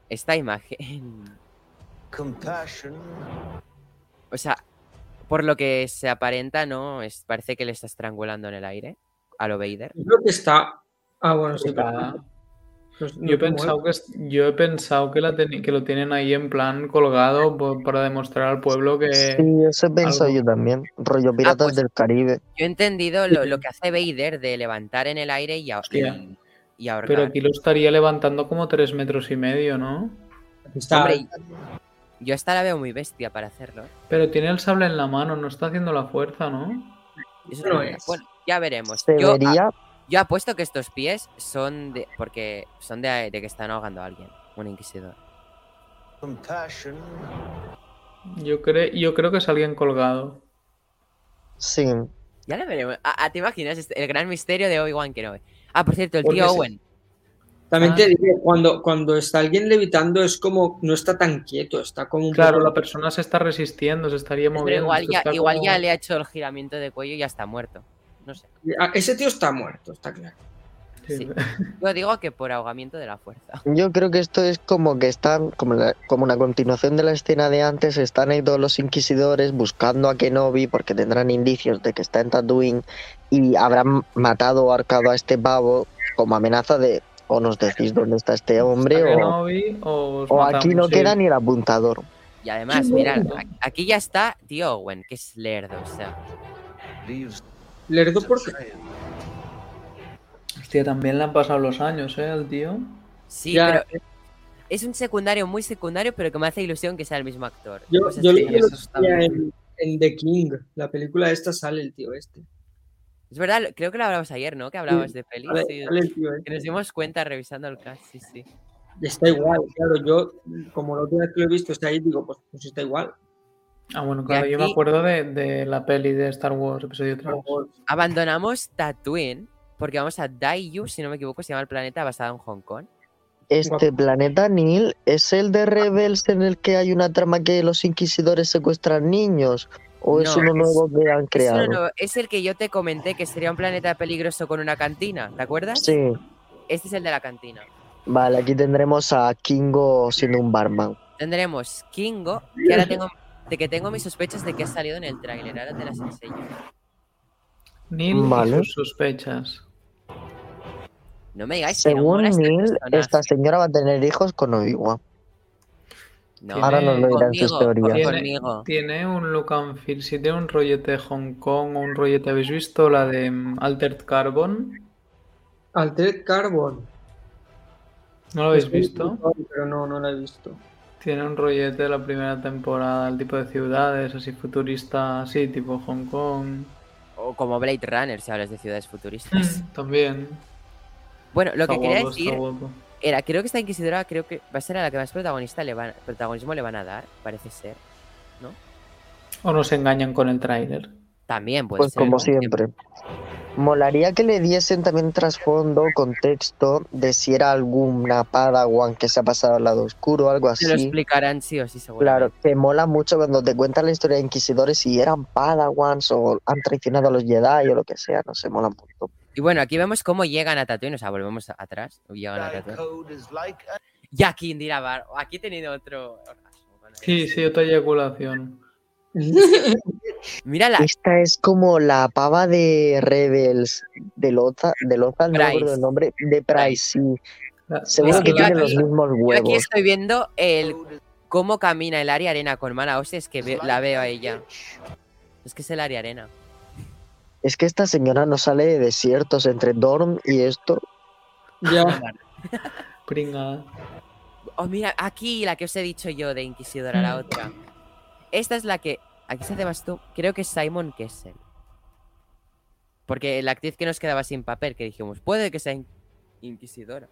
Esta imagen. Compassion. O sea, por lo que se aparenta, ¿no? Es, parece que le está estrangulando en el aire a lo Vader. Yo creo que está. Ah, bueno, sí, pues no Yo he pensado que es- yo he pensado que, la teni- que lo tienen ahí en plan colgado para demostrar al pueblo que Sí, eso he pensado algo- yo también. Rollo Piratas pues- del Caribe. Yo he entendido lo, lo que hace Vader de levantar en el aire y, a- Hostia. y, y ahorcar. pero aquí lo estaría levantando como tres metros y medio, ¿no? Está- Hombre, yo esta la veo muy bestia para hacerlo. ¿eh? Pero tiene el sable en la mano, no está haciendo la fuerza, ¿no? Eso No es-. Bueno, ya veremos. Se Yo, a- Yo apuesto que estos pies son de. porque son de, de que están ahogando a alguien. Un inquisidor. compassion, Yo, cre- yo creo que es alguien colgado. Sí. Ya lo veremos. Ah, ah, ¿Te imaginas este- el gran misterio de Obi-Wan Kenobi? Ah, por cierto, el Porque tío se- Owen. También Ah. te digo, cuando, cuando está alguien levitando es como, no está tan quieto, está como un Claro, poco- la persona se está resistiendo, se estaría Pero moviendo. igual ya, igual como- ya le ha hecho el giramiento de cuello y ya está muerto. No sé. Ah, Ese tío está muerto, está claro. Sí. Sí. Yo digo que por ahogamiento de la fuerza. Yo creo que esto es como que están, como, la- como una continuación de la escena de antes, están ahí todos los inquisidores buscando a Kenobi porque tendrán indicios de que está en Tatooine y habrán matado o arcado a este pavo como amenaza de o nos decís dónde está este hombre ¿Está o, o aquí no Sí. queda ni el apuntador. Y además, mira, a- aquí ya está tío Owen, que es lerdo, o sea. Lerdo porque trail. Hostia, también le han pasado los años, ¿eh? Al tío. Sí, Ya, pero es un secundario muy secundario, pero que me hace ilusión que sea el mismo actor. yo, yo lo que en, en The King, la película esta sale el tío este. Es verdad, creo que lo hablamos ayer, ¿no? Que hablabas de pelis. Tío este. Que nos dimos cuenta revisando el cast, sí, sí. Está igual, claro, yo como la última vez que lo he visto está ahí, digo, pues, pues está igual. Ah, bueno, claro, yo me acuerdo de, de la peli de Star Wars, episodio 3. Abandonamos Tatooine porque vamos a Daiyu, si no me equivoco, se llama el planeta basado en Hong Kong. Este planeta Nil es el de Rebels en el que hay una trama que los inquisidores secuestran niños o es No, uno es- nuevo que han creado. nuevo, es el que yo te comenté que sería un planeta peligroso con una cantina, ¿te acuerdas? Sí. Este es el de la cantina. Vale, aquí tendremos a Kingo siendo un barman. Tendremos Kingo, que ahora tengo, de que tengo mis sospechas de que ha salido en el tráiler, ahora te las enseño. Neil Vale. y sus sospechas. No me digáis que no Según mola este Neil, personaje. esta señora va a tener hijos con Obi-Wan. No, Ahora nos lo dirán sus teorías. Tiene, un look and feel, si tiene un rollete de Hong Kong o un rollete, ¿habéis visto la de mm, Altered Carbon? Altered Carbon. ¿No lo habéis Estoy visto? Pero no, no la he visto. Tiene un rollete de la primera temporada, el tipo de ciudades, así futurista, así, tipo Hong Kong. O como Blade Runner, si hablas de ciudades futuristas. Mm, También. Bueno, lo que Está quería guapo, está decir guapo. Era, creo que esta inquisidora creo que va a ser a la que más protagonista le van, protagonismo le van a dar, parece ser. O nos engañan con el tráiler. También puede Pues ser. como ¿no? siempre. Molaría que le diesen también trasfondo, contexto de si era alguna Padawan que se ha pasado al lado oscuro o algo Se lo así. explicarán sí o sí, seguro. Claro, que mola mucho cuando te cuentan la historia de inquisidores si eran Padawans o han traicionado a los Jedi o lo que sea, no sé, mola mucho. Y bueno, aquí vemos cómo llegan a Tatooine, o sea, volvemos atrás. Llegan a Tatooine. Y aquí Indira Bar, aquí he tenido otro Sí, sí, otra eyaculación. Mira la, Esta es como la pava de Rebels de Loza, de Loza, no me acuerdo Price. el nombre, de Price, sí. Seguro Es que tiene los mismos yo aquí huevos. estoy viendo el cómo camina el área arena con mala hostia, es que ve- la veo a ella. Es que es el área arena. Es que esta señora no sale de desiertos entre Dorm y esto. ya. Pringa. Oh, mira, aquí la que os he dicho yo de Inquisidora, la Mm. otra. Esta es la que. Aquí se hace más tú. Creo que es Simon Kessel. Porque la actriz que nos quedaba sin papel, que dijimos, puede que sea in- Inquisidora.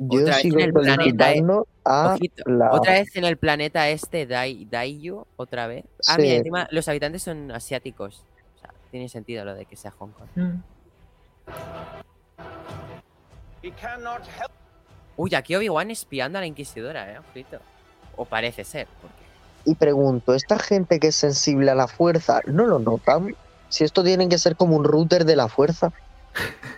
Yo Otra vez sigo en el planeta, solicitando a Ojito, la... Otra vez en el planeta este, Dai, Daiyu, otra vez. Ah, Sí. mira, encima los habitantes son asiáticos. O sea, tiene sentido lo de que sea Hong Kong. Mm. Uy, aquí Obi-Wan espiando a la Inquisidora, eh, ojito. O parece ser. porque- Y pregunto, ¿esta gente que es sensible a la fuerza no lo notan? Si esto tiene que ser como un router de la fuerza.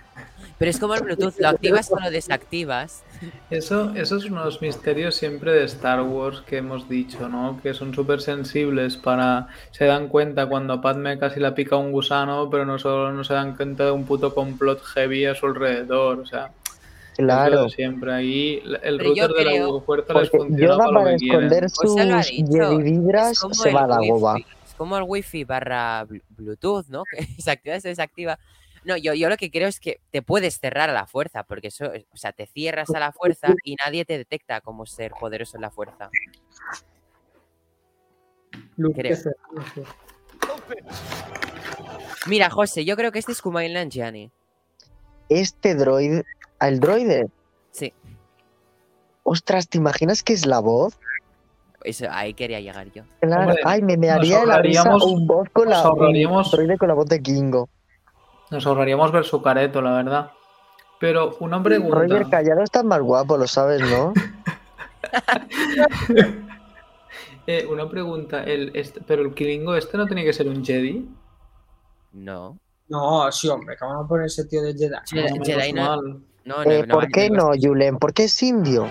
Pero es como el Bluetooth, lo activas o lo desactivas. Eso, esos son los misterios siempre de Star Wars que hemos dicho, ¿no? Que son súper sensibles para... Se dan cuenta cuando a Padme casi la pica un gusano, pero no solo no se dan cuenta de un puto complot heavy a su alrededor. O sea, es Claro, de siempre. Ahí el Pero router de creo- la fuerza les funciona Yoda para lo para que esconder Pues sus Es se el va a la wifi, goba. Es como el wifi barra bl- Bluetooth, ¿no? Que se activa y se desactiva. No, yo, yo lo que creo es que te puedes cerrar a la fuerza, porque eso, es- o sea, te cierras a la fuerza y nadie te detecta como ser poderoso en la fuerza. Creo. Mira, José, yo creo que este es Kumail Nanjiani. Este droide. ¿Al droide? Sí, Ostras, ¿te imaginas que es la voz? eso, ahí quería llegar yo. Claro. Hombre, Ay, me, me haría la risa un voz con la. con la voz de Kingo. Nos ahorraríamos ver su careto, la verdad. Pero una Roger pregunta. Callado está más guapo, lo sabes, ¿no? Eh, una pregunta. El, este, pero el Kilingo este no tiene que ser un Jedi. No. No, sí, hombre, que vamos a poner ese tío de Jedi. Jedi- No, Jedi no- mal. No, no, Eh, no ¿Por qué no Julen? ¿Por qué es indio?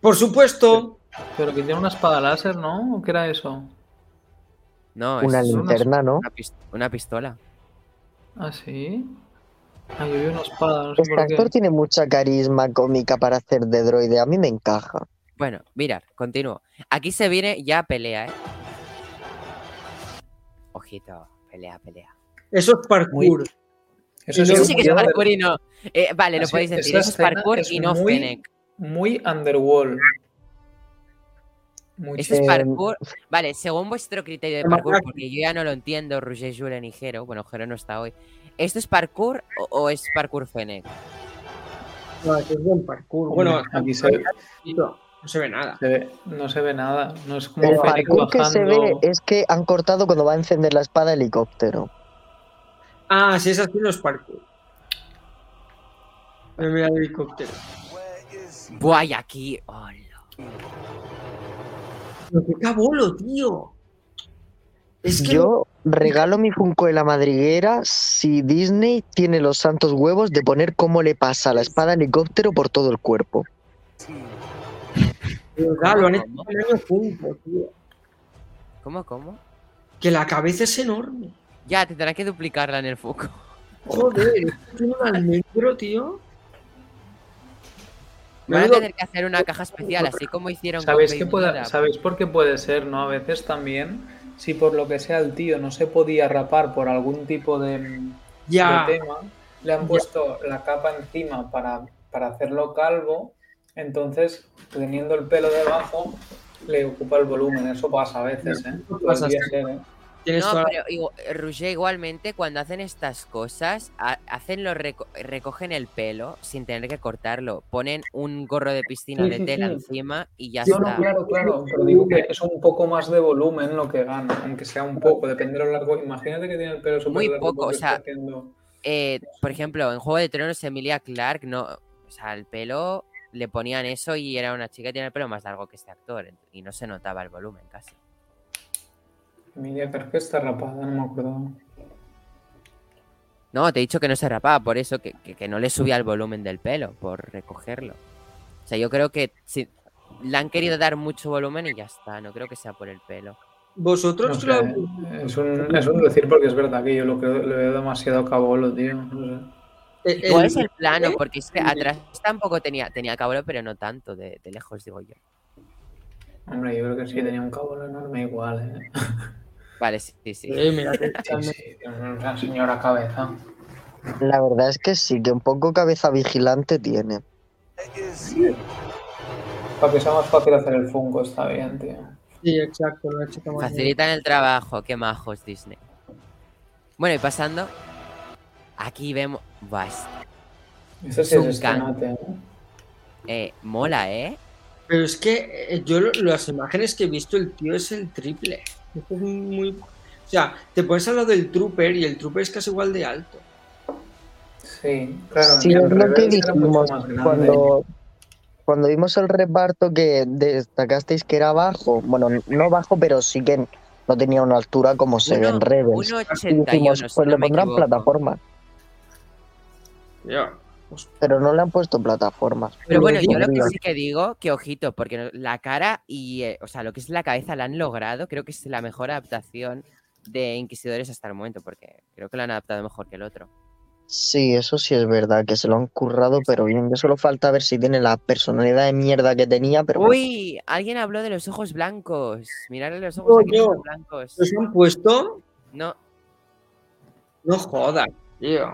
Por supuesto. Pero que tiene una espada láser, ¿no? ¿O qué era eso? No, Una es linterna, ¿no? una, una pistola. ¿Ah, sí? Ah, yo vi una espada, no sé Este por actor qué. tiene mucha carisma cómica para hacer de droide. A mí me encaja. Bueno, mirad, continúo. Aquí se viene ya pelea, ¿eh? Ojito, pelea, pelea. Eso es parkour. Eso Eso Eso es sí que es parkour y no. eh, vale, lo podéis decir. Eso es parkour es y no muy- Fennec. Muy underworld. Mucho. Esto es parkour. Vale, según vuestro criterio de parkour, porque yo ya no lo entiendo, Roger Julen y Jero. Bueno, Jero no está hoy. ¿Esto es parkour o, o es parkour Fennec? No, es buen parkour. Hombre, Bueno, aquí se ve, no, no se ve nada. se ve- no se ve nada. No es como El parkour que se ve es que han cortado cuando va a encender la espada helicóptero. Ah, si es así, no es parkour. Mira, mira el helicóptero. Buah, y aquí. hola. Pero qué cabolo, tío. Es que Yo regalo mi Funko de la madriguera si Disney tiene los santos huevos de poner cómo le pasa la espada helicóptero por todo el cuerpo. de verdad, lo han hecho Funko, tío. ¿Cómo, cómo? Que la cabeza es enorme. Ya, te tendrás que duplicarla en el foco. Joder, esto tiene un almendro, tío. Van a tener que hacer una caja especial, así como hicieron con ¿Sabéis, qué puede- Yoda. ¿Sabéis por qué puede ser, no? A veces también, si por lo que sea el tío no se podía rapar por algún tipo de, Ya. de tema, le han puesto la capa encima para, para hacerlo calvo, entonces teniendo el pelo debajo le ocupa el volumen, eso pasa a veces, ¿eh? Pasa, ser, ¿eh? Tienes No, toda pero igu- Roger, igualmente, cuando hacen estas cosas, ha- hacen lo reco- recogen el pelo sin tener que cortarlo. Ponen un gorro de piscina Sí, de sí, tela sí. encima y ya Sí, está. no, claro, claro, pero digo que es un poco más de volumen lo que gana, aunque sea un poco, depende de lo largo. Imagínate que tiene el pelo súper Muy largo poco, o sea, haciendo- Eh, por ejemplo, en Juego de Tronos, Emilia Clark, no, o sea, el pelo le ponían eso y era una chica que tiene el pelo más largo que este actor y no se notaba el volumen casi. Emilia Clarke está rapada, no me acuerdo. No, te he dicho que no se rapaba, por eso que, que- que no le subía el volumen del pelo, por recogerlo. O sea, yo creo que si, le han querido dar mucho volumen y ya está, no creo que sea por el pelo. No Vosotros sé, lo- es, un, es un decir porque es verdad que yo lo creo, le veo demasiado cabolo, tío. No sé. eh, el- es el plano, porque es que atrás tampoco tenía, tenía cabello, pero no tanto, de, de lejos digo yo. Hombre, yo creo que sí tenía un cabolo enorme igual, ¿eh? Vale, sí, sí. sí. Mira, Sí, sí, una señora cabeza. La verdad es que sí, que un poco cabeza vigilante tiene. Para que sea más fácil hacer el Funko, está bien, tío. sí, exacto, lo he hecho como Facilitan el trabajo, qué majos Disney. Bueno, y pasando, aquí vemos... Es- Eso sí es un escenate, ¿eh? eh, mola, ¿eh? Pero es que eh, yo lo- las imágenes que he visto, el tío es el triple. Esto es muy. O sea, te pones al lado del trooper y el trooper es casi igual de alto. Sí, claro. Sí, es lo que dijimos cuando, cuando vimos el reparto que destacasteis que era bajo. Bueno, no bajo, pero sí que no tenía una altura como se ve en Rebels. Y 1,81, dijimos, si pues no le pondrán equivoco. plataformas, Ya. pero no le han puesto plataformas. Pero bueno, yo lo que sí que digo, que ojito, porque la cara y, eh, o sea, lo que es la cabeza la han logrado, creo que es la mejor adaptación de Inquisidores hasta el momento, porque creo que lo han adaptado mejor que el otro. Sí, eso sí es verdad, que se lo han currado, pero bien, ya solo falta ver si tiene la personalidad de mierda que tenía, pero bueno, Uy, alguien habló de los ojos blancos. Mirarle los ojos No, que blancos. ¿Los han puesto? No, No jodas, tío.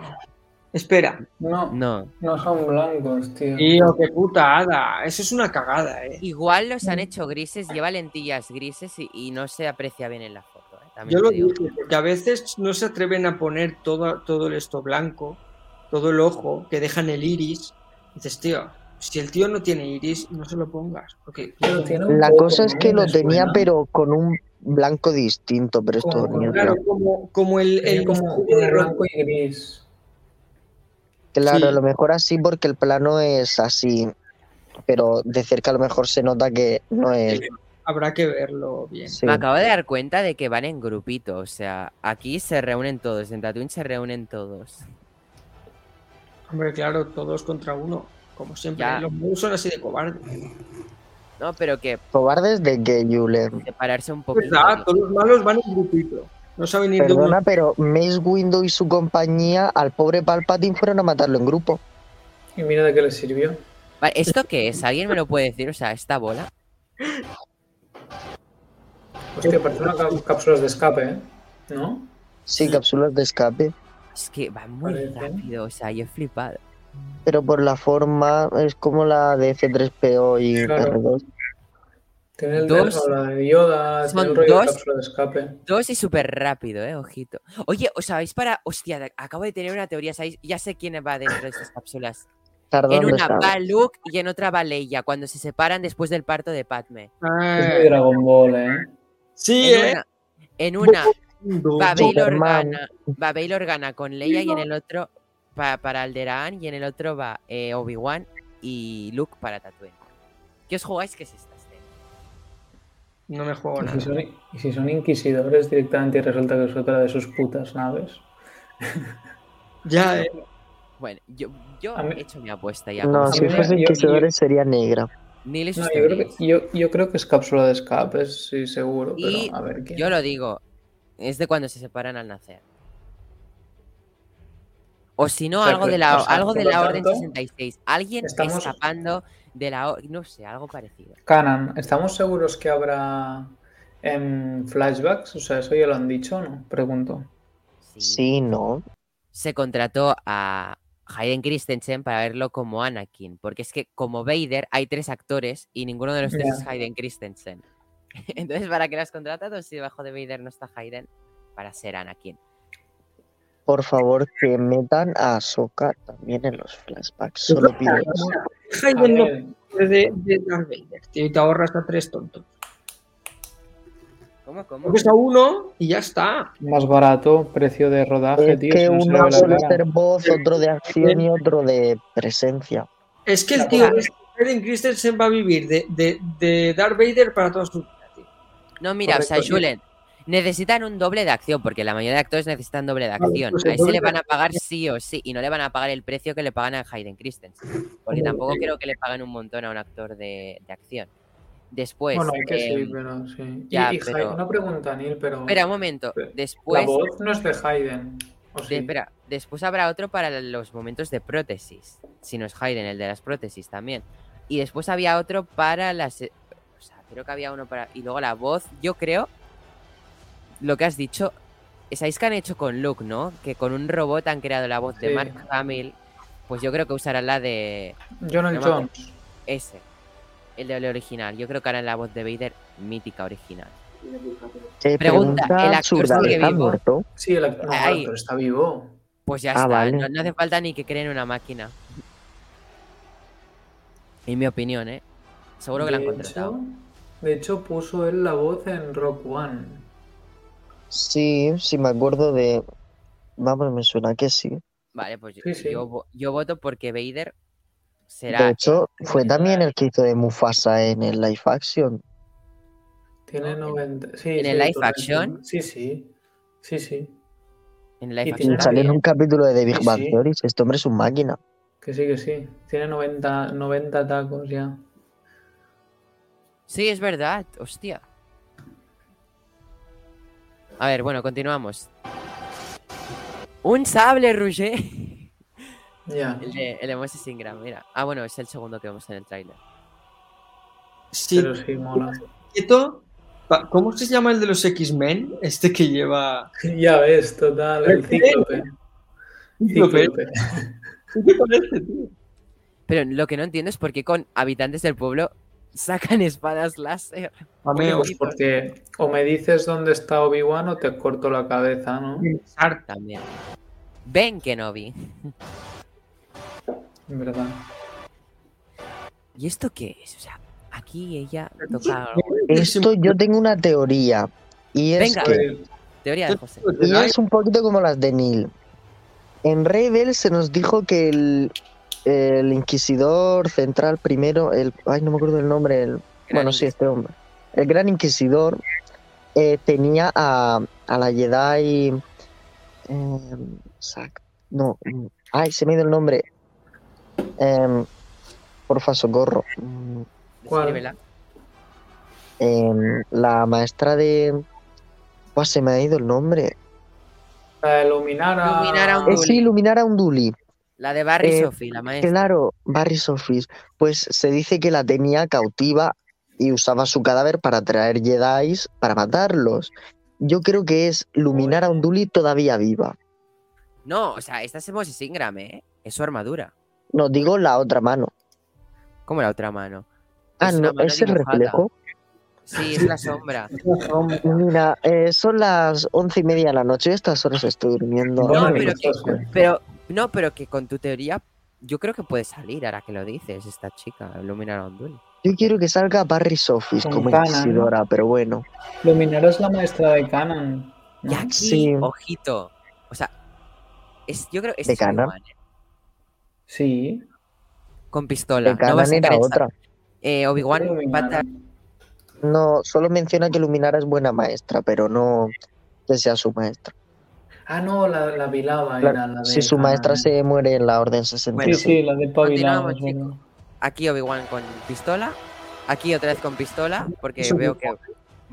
Espera. No, no. no son blancos, tío. Tío, qué putada. Eso es una cagada, eh. Igual los han hecho grises, lleva lentillas grises y, y no se aprecia bien en la foto. ¿eh? También Yo lo digo. porque a veces no se atreven a poner todo, todo el esto blanco, todo el ojo, que dejan el iris. Dices, tío, si el tío no tiene iris, no se lo pongas. Porque La cosa es que lo tenía, pero con un blanco distinto, pero esto Como- claro, como, como el, el como blanco y gris. Claro, Sí. a lo mejor así porque el plano es así, pero de cerca a lo mejor se nota que no es. Habrá que verlo bien. sí. Me acabo de dar cuenta de que van en grupito. O sea, aquí se reúnen todos. En Tatooine se reúnen todos. Hombre, claro, todos contra uno. Como siempre, Ya. los modos son así de cobardes. No, pero que Cobardes de que Julen. separarse un Es poquito. verdad, todos los malos van en grupito. No saben ir de Perdona, uno. pero Mace Windu y su compañía al pobre Palpatine fueron a matarlo en grupo. Y mira de qué le sirvió. Vale, ¿Esto qué es? ¿Alguien me lo puede decir? O sea, esta bola. Hostia, parece una cá- cápsulas de escape, ¿eh? ¿No? Sí, cápsulas de escape. Es que va muy Parece. rápido. O sea, yo he flipado. Pero por la forma es como la de F3PO y Claro. R2. Tiene el Dos- de, Yoda, son tiene el rollo dos- de cápsula de escape. Dos y súper rápido, eh, ojito. Oye, ¿os sabéis para...? Hostia, acabo de tener una teoría, ¿sabéis? Ya sé quién va dentro de estas cápsulas. En una estaba. va Luke y en otra va Leia, cuando se separan después del parto de Padme. Ah, Es Dragon Ball, ¿eh? sí, En ¿eh? una, en una va Bail. Organa, va Bail Organa con Leia y en el otro pa- para Alderaan y en el otro va eh, Obi-Wan y Luke para Tatooine. ¿Qué os jugáis que es escena? No me juego Y nada. si, son, y si son inquisidores directamente y resulta que es otra de sus putas naves. Ya, ¿eh? Bueno, yo, yo mí- he hecho mi apuesta ya. No, si fuese yo- inquisidores sería negra. Y sus No, yo, creo que, yo, yo creo que es cápsula de escape, sí, seguro. Pero Y a ver quién. Yo lo digo, es de cuando se separan al nacer. O si no, O sea, algo de la, o sea, algo de la Orden tanto, 66. Alguien estamos- escapando de la... No sé, algo parecido. Canan, ¿estamos seguros que habrá en flashbacks? O sea, eso ya lo han dicho, o ¿no? Pregunto. Sí, no. Se contrató a Hayden Christensen para verlo como Anakin. Porque es que como Vader hay tres actores y ninguno de los tres es Hayden Christensen. Entonces, ¿para qué lo has contratado si debajo de Vader no está Hayden? Para ser Anakin. Por favor, que metan a Ahsoka también en los flashbacks. Solo pido Hayden no puede de, de Darth Vader, tío, y te ahorras a tres tontos. ¿Cómo, cómo? Porque a uno y ya está. más barato, precio de rodaje, Es tío. que si no uno suele ser voz, otro de acción y otro de presencia. Es que el tío Hayden Christensen va a vivir de, de, de Darth Vader para toda su vida, tío. No, mira, o sea, Correcto, Julen, necesitan un doble de acción, porque la mayoría de actores necesitan doble de acción. pues A ese le van a pagar sí o sí, y no le van a pagar el precio que le pagan a Hayden Christensen. Porque tampoco eh. creo que le paguen un montón a un actor de, de acción. Después. Bueno, hay que sí, em, pero sí. Y- ya, y, pero- Hay- Una pregunta, Neil, pero. Espera un momento. La Después. voz no es de Hayden. ¿o de- sí? espera, después habrá otro para los momentos de prótesis. Si no es Hayden, el de las prótesis también. Y después había otro para las. O sea, creo que había uno para. Y luego la voz, yo creo. Lo que has dicho. ¿Sabéis que han hecho con Luke, no? Que con un robot han creado la voz de. Mark Hamill. Pues yo creo que usarán la de Jonah no Jones. ese. El de el original. Yo creo que harán la voz de Vader mítica original. Eh, Pregunta, ¿el actor absurda, sigue ¿está vivo? muerto? Sí, el actor, no, Ay. el actor está vivo. Pues ya Ah, está. vale. No, no hace falta ni que creen una máquina. En mi opinión, ¿eh? Seguro que la han contratado. hecho- De hecho, puso él la voz en Rock One. Sí, sí, me acuerdo de. Vamos, me suena que sí. Vale, pues yo- Sí, sí. Yo, yo voto porque Vader será. De hecho, fue también el que hizo de Mufasa en el live action. Tiene No, en- 90. Sí, en sí, el live action. Sí, sí. Sí, sí. En live action Sale en un capítulo de The Big Sí, Bang sí. Theory. Este hombre es un máquina. Que sí, que sí. Tiene 90, 90 tacos ya. Sí, es verdad. Hostia. A ver, bueno, continuamos. Un sable, Rouget. El de, el de Moses Ingram, mira. Ah, bueno, es el segundo que vemos en el tráiler. Sí, Pero sí, mola. quieto. Pa- ¿Cómo se llama el de los X-Men? Este que lleva. Ya ves, total. El cíclope. Cíclope. ¿Qué parece, tío? Pero lo que no entiendo es por qué con habitantes del pueblo sacan espadas láser. Pues porque o me dices dónde está Obi-Wan o te corto la cabeza, ¿no? También. Ben Kenobi. En verdad. ¿Y esto qué es? O sea, aquí ella toca. Esto yo tengo una teoría. Y es, Venga. que- Teoría de José. y es un poquito como las de Neil. En Rebel se nos dijo que el, el inquisidor central primero, el, ay, no me acuerdo el nombre, el, bueno, sí, este hombre. El gran inquisidor eh, tenía a, a la Jedi. eh, no, mm, ay, se me ha ido el nombre. Em, porfa, socorro. Mm, ¿Cuál? Em, la maestra de. Buah, se me ha ido el nombre. Para iluminar a... Iluminar a un Es Duli. iluminar a un Duli. La de Barry Eh, Sophie, la maestra. Claro, Barry Sofis. Pues se dice que la tenía cautiva y usaba su cadáver para traer Jedi para matarlos. Yo creo que es iluminar a un Duli todavía viva. No, o sea, esta es Moses Ingram, ¿eh? Es su armadura. No, digo la otra mano. Como la otra mano. Ah, Es no, es el reflejo. Sí, es la sombra. Mira, eh, son las once y media de la noche. A estas horas estoy durmiendo. No, que, pero, no, pero que con tu teoría, yo creo que puede salir ahora que lo dices, esta chica, iluminar a un Duli. Yo quiero que salga Barry Sofis Con como inquisidora, pero bueno. Iluminar es la maestra de Canon. ¿no? Y aquí, Sí. ojito. O sea, es, yo creo que ¿De es Canon? Obi-Wan, ¿eh? Sí. Con pistola. De no a Canan era otra. Eh, Obi-Wan No, solo menciona que Luminara es buena maestra, pero no que sea su maestra. Ah, no, la, la Claro, era la de si su maestra se muere en la Orden Sí, 66. sí, la de Pavilava. Continuamos, chicos. Aquí Obi-Wan con pistola. Aquí otra vez con pistola, porque Eso veo que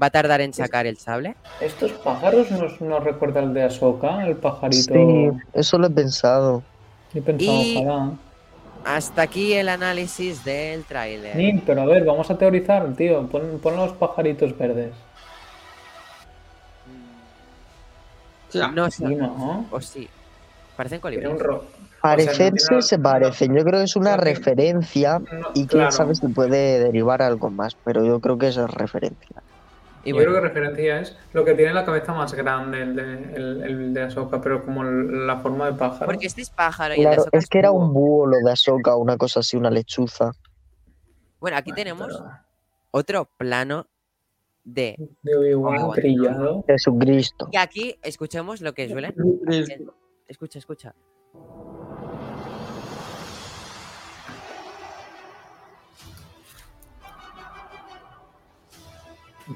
va a tardar en sacar el sable. Estos pájaros nos, nos recuerdan al de Ahsoka, el pajarito. Sí, eso lo he pensado. Yo pensaba, Y- ojalá. Hasta aquí el análisis del tráiler. Nin, pero a ver, vamos a teorizar, tío. Pon, pon los pajaritos verdes. No Sí, ¿no? o sí. Parecen Tiene colibríes. un ro- Parecerse se parecen. Yo creo que es una referencia no, y quién claro. sabe si puede derivar algo más, pero yo creo que eso es referencia. Y Yo bueno, creo que referencia es lo que tiene la cabeza más grande, el de, el, el de Ahsoka, pero como la forma de pájaro. porque este es pájaro y el de Claro, Ahsoka es que era un búho lo de Ahsoka, una cosa así, una lechuza. Bueno, aquí Bueno, tenemos pero otro plano de. De Obi-Wan trillado. Jesucristo. Y aquí escuchemos lo que suelen. es- Escucha, escucha.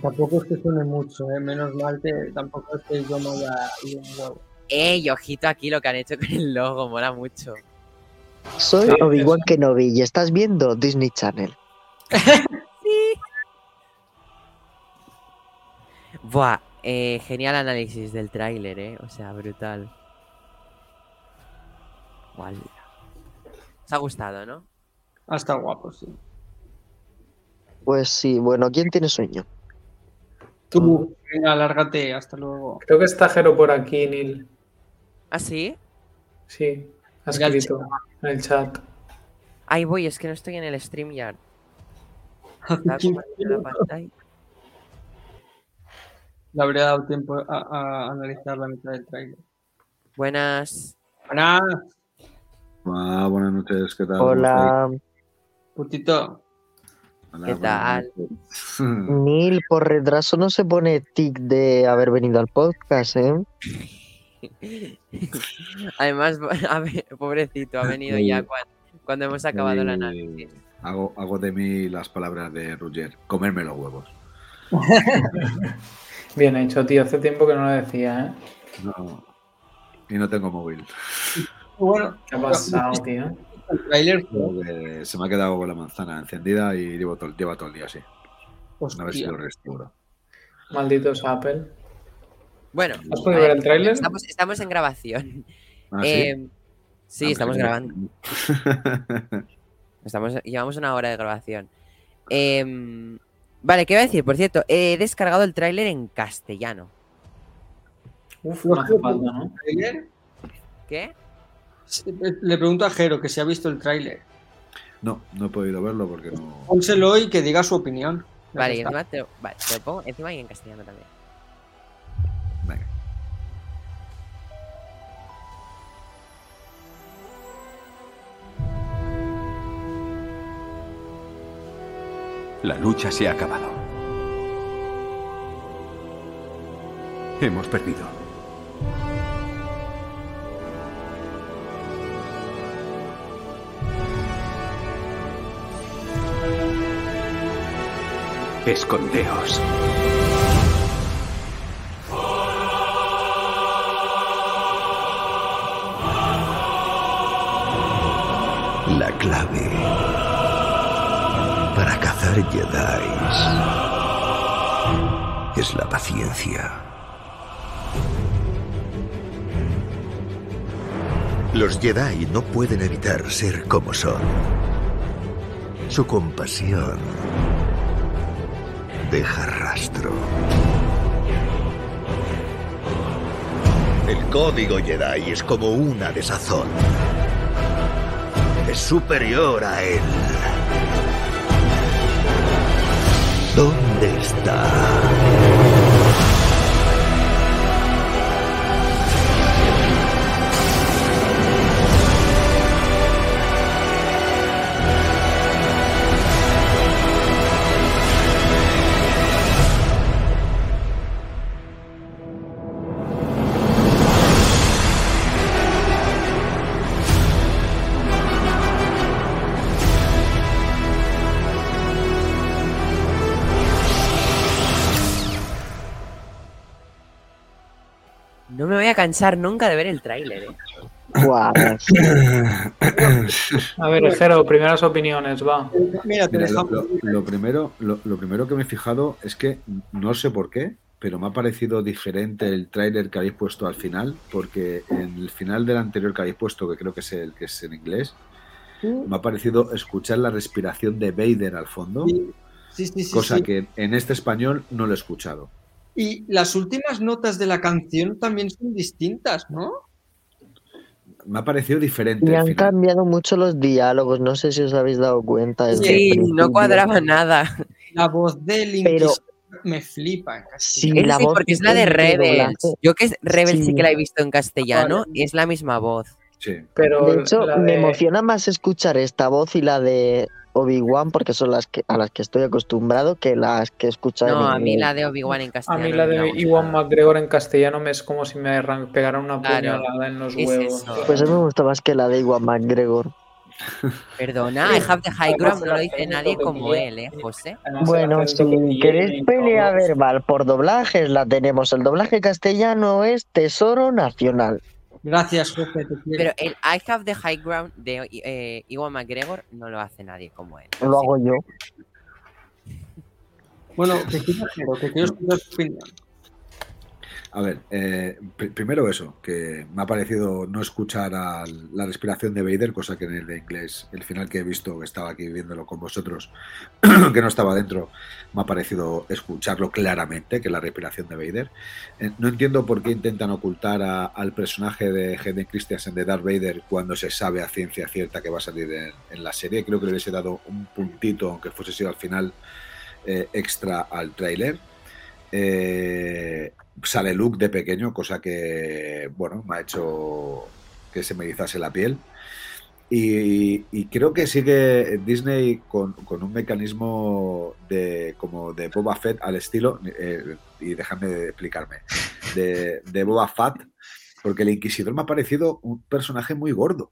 Tampoco es que suene mucho, ¿eh? menos mal que tampoco es que yo me haya ido un huevo. ¡Ey, ojito aquí lo que han hecho con el logo! Mola mucho. Soy Sí, Obi-Wan Kenobi y estás viendo Disney Channel. Buah, eh, genial análisis del tráiler, ¿eh? O sea, brutal. Guau. ¿Os ha gustado, no? Hasta guapo, sí. Pues sí, bueno, ¿quién tiene sueño? Tú, venga, lárgate, hasta luego. Creo que está Jero por aquí, Neil. ¿Ah, sí? Sí, ha escrito en el chat. Ahí voy, es que no estoy en el StreamYard. La pantalla. Le habría dado tiempo a, a analizar la mitad del trailer. Buenas. Buenas, Ah, buenas noches, ¿qué tal? Hola, putito. Hola, ¿Qué tal? Neil, por retraso no se pone tic de haber venido al podcast, ¿eh? Además, a ver, pobrecito, ha venido ya cuan- cuando, hemos acabado el análisis. Hago, hago de mí las palabras de Roger, comerme los huevos. Bien hecho, tío. Hace tiempo que no lo decía, ¿eh? No, y no tengo móvil. Bueno, ¿Qué ha pasado, tío? el trailer. Que se me ha quedado con la manzana encendida y llevo todo, lleva todo el día así. A ver si Hostia. lo restauro. Malditos Apple. Bueno, ¿Has podido ver el tráiler? Estamos, estamos en grabación. Ah, ¿sí? Eh, sí, Ah, estamos pues grabando. Estamos, llevamos una hora de grabación. Em, vale, ¿qué iba a decir? Por cierto, he descargado el tráiler en castellano. Uf, no hace falta, ¿no? ¿Trailer? ¿Qué? Le pregunto a Jero que si ha visto el tráiler. No, no he podido verlo porque no. Pónselo y que diga su opinión. Vale, y encima te, lo- vale, te lo pongo encima y en castellano también. La lucha se ha acabado. Hemos perdido. Escondeos. La clave Jedi es la paciencia. Los Jedi no pueden evitar ser como son. Su compasión deja rastro. El código Jedi es como una desazón. Es superior a él. ¿Dónde está? A cansar nunca de ver el tráiler, eh. A ver, Jero, primeras opiniones, va. Mira, te Mira, lo, dejamos. lo- lo primero, lo, lo primero que me he fijado es que no sé por qué, pero me ha parecido diferente el tráiler que habéis puesto al final, porque en el final del anterior que habéis puesto, que creo que es el que es en inglés, me ha parecido escuchar la respiración de Vader al fondo, Sí, sí, sí, cosa sí. que en este español no lo he escuchado. Y las últimas notas de la canción también son distintas, ¿no? Me ha parecido diferente. Y al han final. cambiado mucho los diálogos, no sé si os habéis dado cuenta. Sí, no cuadraba nada. La voz del Pero- Inquisidor me flipa. en Sí, la Sí, voz porque es la de de Rebels. Yo que es Rebels sí. Sí. que la he visto en castellano, Vale. es la misma voz. Sí. Pero De hecho, me de- emociona más escuchar esta voz y la de Obi-Wan, porque son las que a las que estoy acostumbrado, que las que escucho en No, a mí la de Obi-Wan en A castellano. mí la de Iwan. McGregor en castellano me es como si me pegaran una Claro, puñalada en los es huevos. eso. Pues a mí me gusta más que la de Iwan McGregor. Perdona, I have the high ground no lo dice nadie como él, ¿eh, José? Bueno, si queréis pelea verbal por doblajes, la tenemos. El doblaje castellano es Tesoro Nacional. Gracias, José, te quiero. Pero el I have the high ground de eh, Iwan McGregor no lo hace nadie como él. Lo hago yo. Bueno, que quiero, que quiero escuchar tu opinión. A ver, eh, pr- primero eso, que me ha parecido no escuchar a la respiración de Vader, cosa que en el de inglés, el final que he visto, que estaba aquí viéndolo con vosotros, que no estaba dentro, me ha parecido escucharlo claramente, que la respiración de Vader. Eh, no entiendo por qué intentan ocultar a- al personaje de Hayden Christensen de Darth Vader cuando se sabe a ciencia cierta que va a salir en, en la serie. Creo que le hubiese dado un puntito, aunque fuese sido al final, eh, extra al tráiler. Eh, sale Luke de pequeño, cosa que, bueno, me ha hecho que se me erizase la piel. Y, creo que sigue Disney con, con un mecanismo de como de Boba Fett al estilo, eh, y déjame explicarme, de, de Boba Fett, porque el Inquisidor me ha parecido un personaje muy gordo.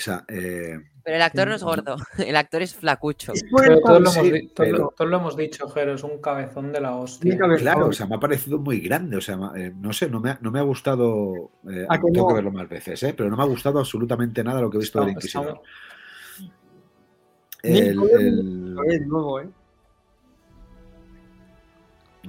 O sea, eh, Pero el actor no es gordo, el actor es flacucho. Pero todos lo, Sí, hemos, di- todos lo- pero- todos lo hemos dicho, Jero, es un cabezón de la hostia. Claro, o sea, me ha parecido muy grande. O sea, eh, no sé, no me ha, no me ha gustado. eh, ¿A que tengo que verlo más veces, ¿eh? pero no me ha gustado absolutamente nada lo que he visto del Inquisidor. El- luego, ¿eh?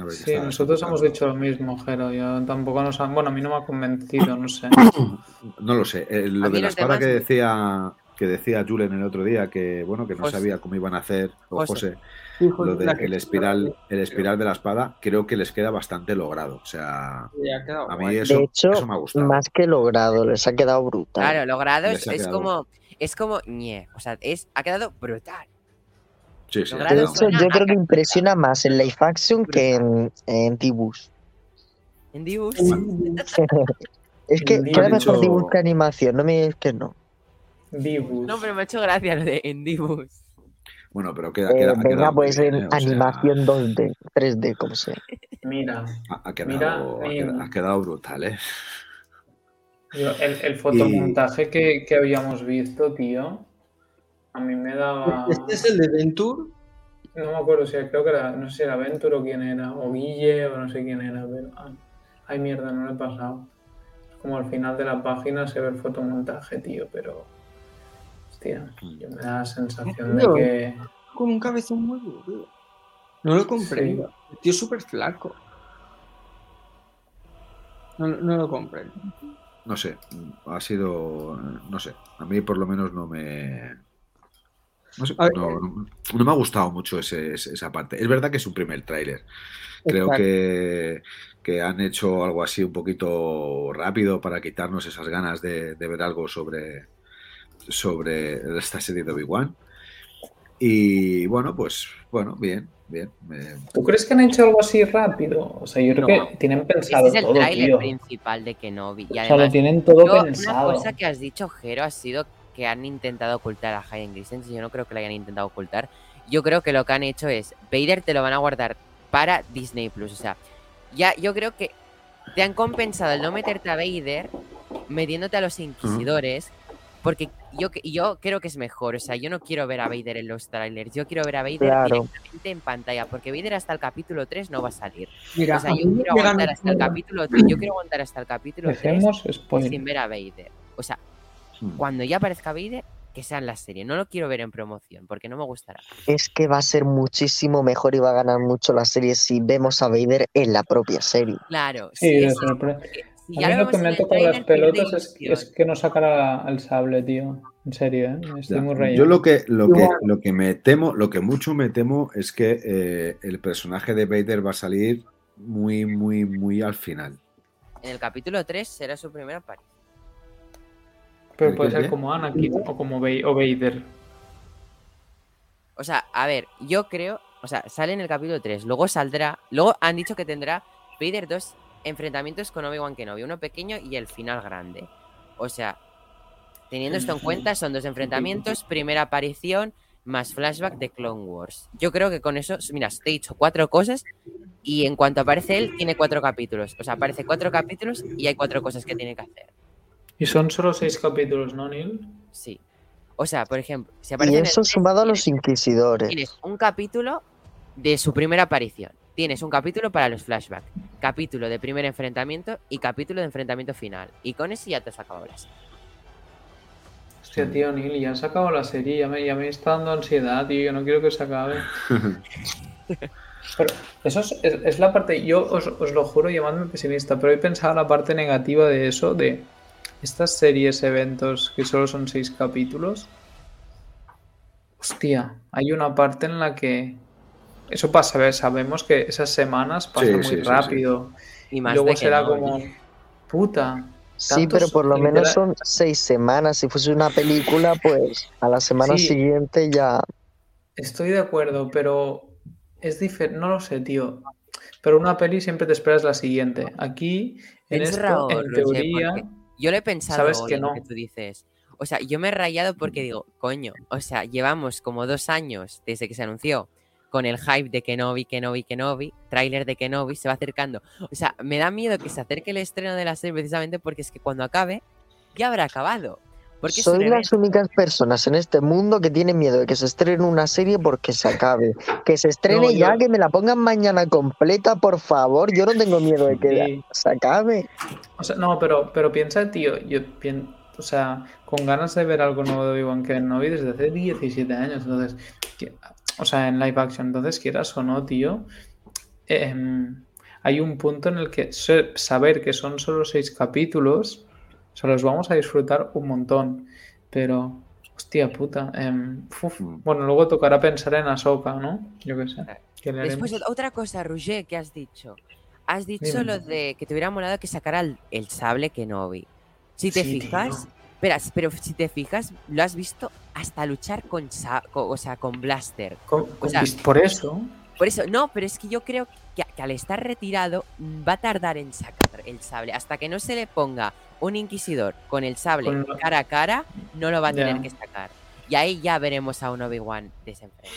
Sí, nosotros hemos dicho lo mismo, Jero. Yo tampoco nos han... Bueno, a mí no me ha convencido, no sé. No lo sé. eh, lo de la espada demás- que decía que decía Julen el otro día, que bueno, que no José. sabía cómo iban a hacer, o José. Lo de la que- el espiral, el espiral de la espada, creo que les queda bastante logrado. O sea, a mí eso, de hecho, eso me ha gustado. más que logrado, les ha quedado brutal. Claro, logrado es, quedado- como es como ñe. O sea, es, ha quedado brutal. Sí, De hecho, yo creo que impresiona más en live action que en, en dibujos. En Dibus. Es que queda mejor dibujo que animación, no me digas que no. Dibus. No, pero me ha hecho gracia lo de en Dibus. Bueno, pero queda, Eh, queda- ha venga, quedado muy pues en ¿eh? O sea, animación 2D, 3D, como sea. Mira, ha, ha Mira, quedado, ha eh, quedado- ha quedado brutal, ¿eh? el, el fotomontaje que, que habíamos visto, tío, a mí me daba... Este es el de Venture. No me acuerdo si creo que era, no sé si era Ventura o quién era, o Guille o no sé quién era, pero... Ay, ay, mierda, no lo he pasado. Como al final de la página se ve el fotomontaje, tío, pero... Hostia, yo me da la sensación de que... Con un cabezón muy duro. No lo comprendo. El tío es súper flaco. No, no lo comprendo. No sé, ha sido. No sé, a mí por lo menos no me. No sé, no, no- no me ha gustado mucho ese- ese- esa parte. Es verdad que es un primer tráiler. Creo Exacto. que, que han hecho algo así un poquito rápido para quitarnos esas ganas de, de ver algo sobre, sobre esta serie de Obi-Wan. Y bueno, pues bueno, bien, bien. me- ¿Tú crees que han hecho algo así rápido? O sea, yo creo No. que tienen pensado Este es el todo, tráiler tío. principal de Kenobi. Y O sea, además, lo tienen todo yo- pensado. Una cosa que has dicho, Jero, ha sido que han intentado ocultar a Hayden Christensen. Yo no creo que lo hayan intentado ocultar. Yo creo que lo que han hecho es, Vader te lo van a guardar para Disney Plus. O sea, ya yo creo que te han compensado el no meterte a Vader metiéndote a los inquisidores. Porque yo, yo creo que es mejor. O sea, yo no quiero ver a Vader en los trailers. Yo quiero ver a Vader Claro. directamente en pantalla. Porque Vader hasta el capítulo 3 no va a salir. Mira, o sea, yo quiero aguantar hasta el capítulo Yo quiero aguantar hasta el capítulo 3 Dejemos sin ver a Vader. O sea, Hmm. cuando ya aparezca Vader, que sea en la serie. No lo quiero ver en promoción, porque no me gustará. Es que va a ser muchísimo mejor y va a ganar mucho la serie si vemos a Vader en la propia serie. Claro, Sí, si A ya mí lo que me en el toca las pelotas es, que no sacara el sable, tío. En serio, ¿eh? Estoy Ya, muy Yo rayado. lo que, lo que, lo que me temo, lo que mucho me temo es que eh, el personaje de Vader va a salir muy, muy, muy al final. En el capítulo 3 será su primera aparición. Pero ¿El puede ser como Anakin o como Vader. O sea, a ver, yo creo. O sea, sale en el capítulo 3. Luego saldrá. Luego han dicho que tendrá Vader dos enfrentamientos con Obi-Wan Kenobi. Uno pequeño y el final grande. O sea, teniendo esto en cuenta, son dos enfrentamientos. Primera aparición más flashback de Clone Wars. Yo creo que con eso. Mira, te he dicho cuatro cosas. Y en cuanto aparece él, tiene cuatro capítulos. O sea, aparece cuatro capítulos y hay cuatro cosas que tiene que hacer. Y son solo seis capítulos, ¿no, Neil? Sí. O sea, por ejemplo, si aparece Y en el eso tres, sumado a los inquisidores. Tienes un capítulo de su primera aparición. Tienes un capítulo para los flashbacks, capítulo de primer enfrentamiento y capítulo de enfrentamiento final. Y con eso ya te has acabado la serie. Hostia, tío, Neil, ya se acabó la serie. Ya me, ya me está dando ansiedad, tío. Yo no quiero que se acabe. Pero eso es, es- es la parte, yo os, os lo juro llamadme pesimista, pero he pensado la parte negativa de eso, de estas series, eventos que solo son seis capítulos. Hostia, hay una parte en la que eso pasa, ¿ves? sabemos que esas semanas pasan muy sí, sí, sí. rápido. Y Y más luego de que será no, como, oye. puta. Sí, pero por lo literal- menos son seis semanas. Si fuese una película, pues a la semana Sí. siguiente ya. Estoy de acuerdo, pero es diferente, no lo sé, tío. Pero una peli siempre te esperas la siguiente. Aquí, en Es esto, raro, en Roger, teoría, porque Yo lo he pensado sabes hoy que en lo no. que tú dices. O sea, yo me he rayado porque digo, coño, o sea, llevamos como dos años desde que se anunció con el hype de Kenobi, Kenobi, Kenobi, tráiler de Kenobi, se va acercando. O sea, me da miedo que se acerque el estreno de la serie precisamente porque es que cuando acabe, ya habrá acabado. Porque Soy las únicas personas en este mundo que tienen miedo de que se estrene una serie porque se acabe. Que se estrene No, ya, yo- que me la pongan mañana completa, por favor. Yo no tengo miedo de que Sí. se acabe. O sea, no, pero, pero piensa, tío, yo pienso, o sea, con ganas de ver algo nuevo de Obi-Wan Kenobi desde hace 17 años, entonces, que- o sea, en live action, entonces quieras o no, tío, em, hay un punto en el que saber que son solo seis capítulos, o sea, los vamos a disfrutar un montón, pero, hostia puta, em, uf, Mm. bueno, luego tocará pensar en Ahsoka, ¿no? Yo qué sé. que le Después, otra cosa, Roger, que has dicho. Has dicho Dime. lo de que te hubiera molado que sacara el, el sable Kenobi. Si te Sí, fijas, Espera, pero si te fijas, lo has visto hasta luchar con, o sea, con Blaster. Con- O sea, por eso. Por eso, no, pero es que yo creo que, que al estar retirado va a tardar en sacar el sable. Hasta que no se le ponga un inquisidor con el sable Con la- cara a cara, no lo va a tener que sacar. Y ahí ya veremos a un Obi-Wan desenfreno.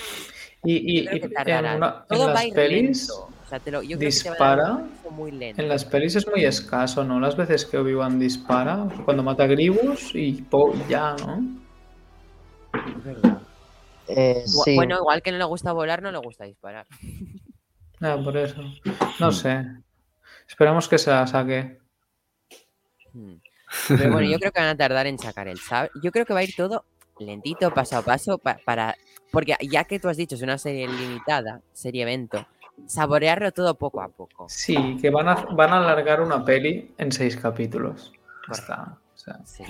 Y, que en, una- en va las pelis. O sea, te lo- yo creo que te van a dar dispara. muy lento. En las pelis es muy escaso, ¿no? Las veces que Obi-Wan dispara, cuando mata a Grievous y po- ya, ¿no? Es verdad. Eh, sí. Bueno, igual que no le gusta volar, no le gusta disparar. Ah, por eso. No sé. Esperamos que se la saque. Hmm. Pero bueno, yo creo que van a tardar en sacar el sable. Yo creo que va a ir todo lentito, paso a paso, pa- para... Porque ya que tú has dicho, es una serie limitada, serie evento, saborearlo todo poco a poco. Sí, que van a, van a alargar una peli en seis capítulos. Está. O sea, Sí.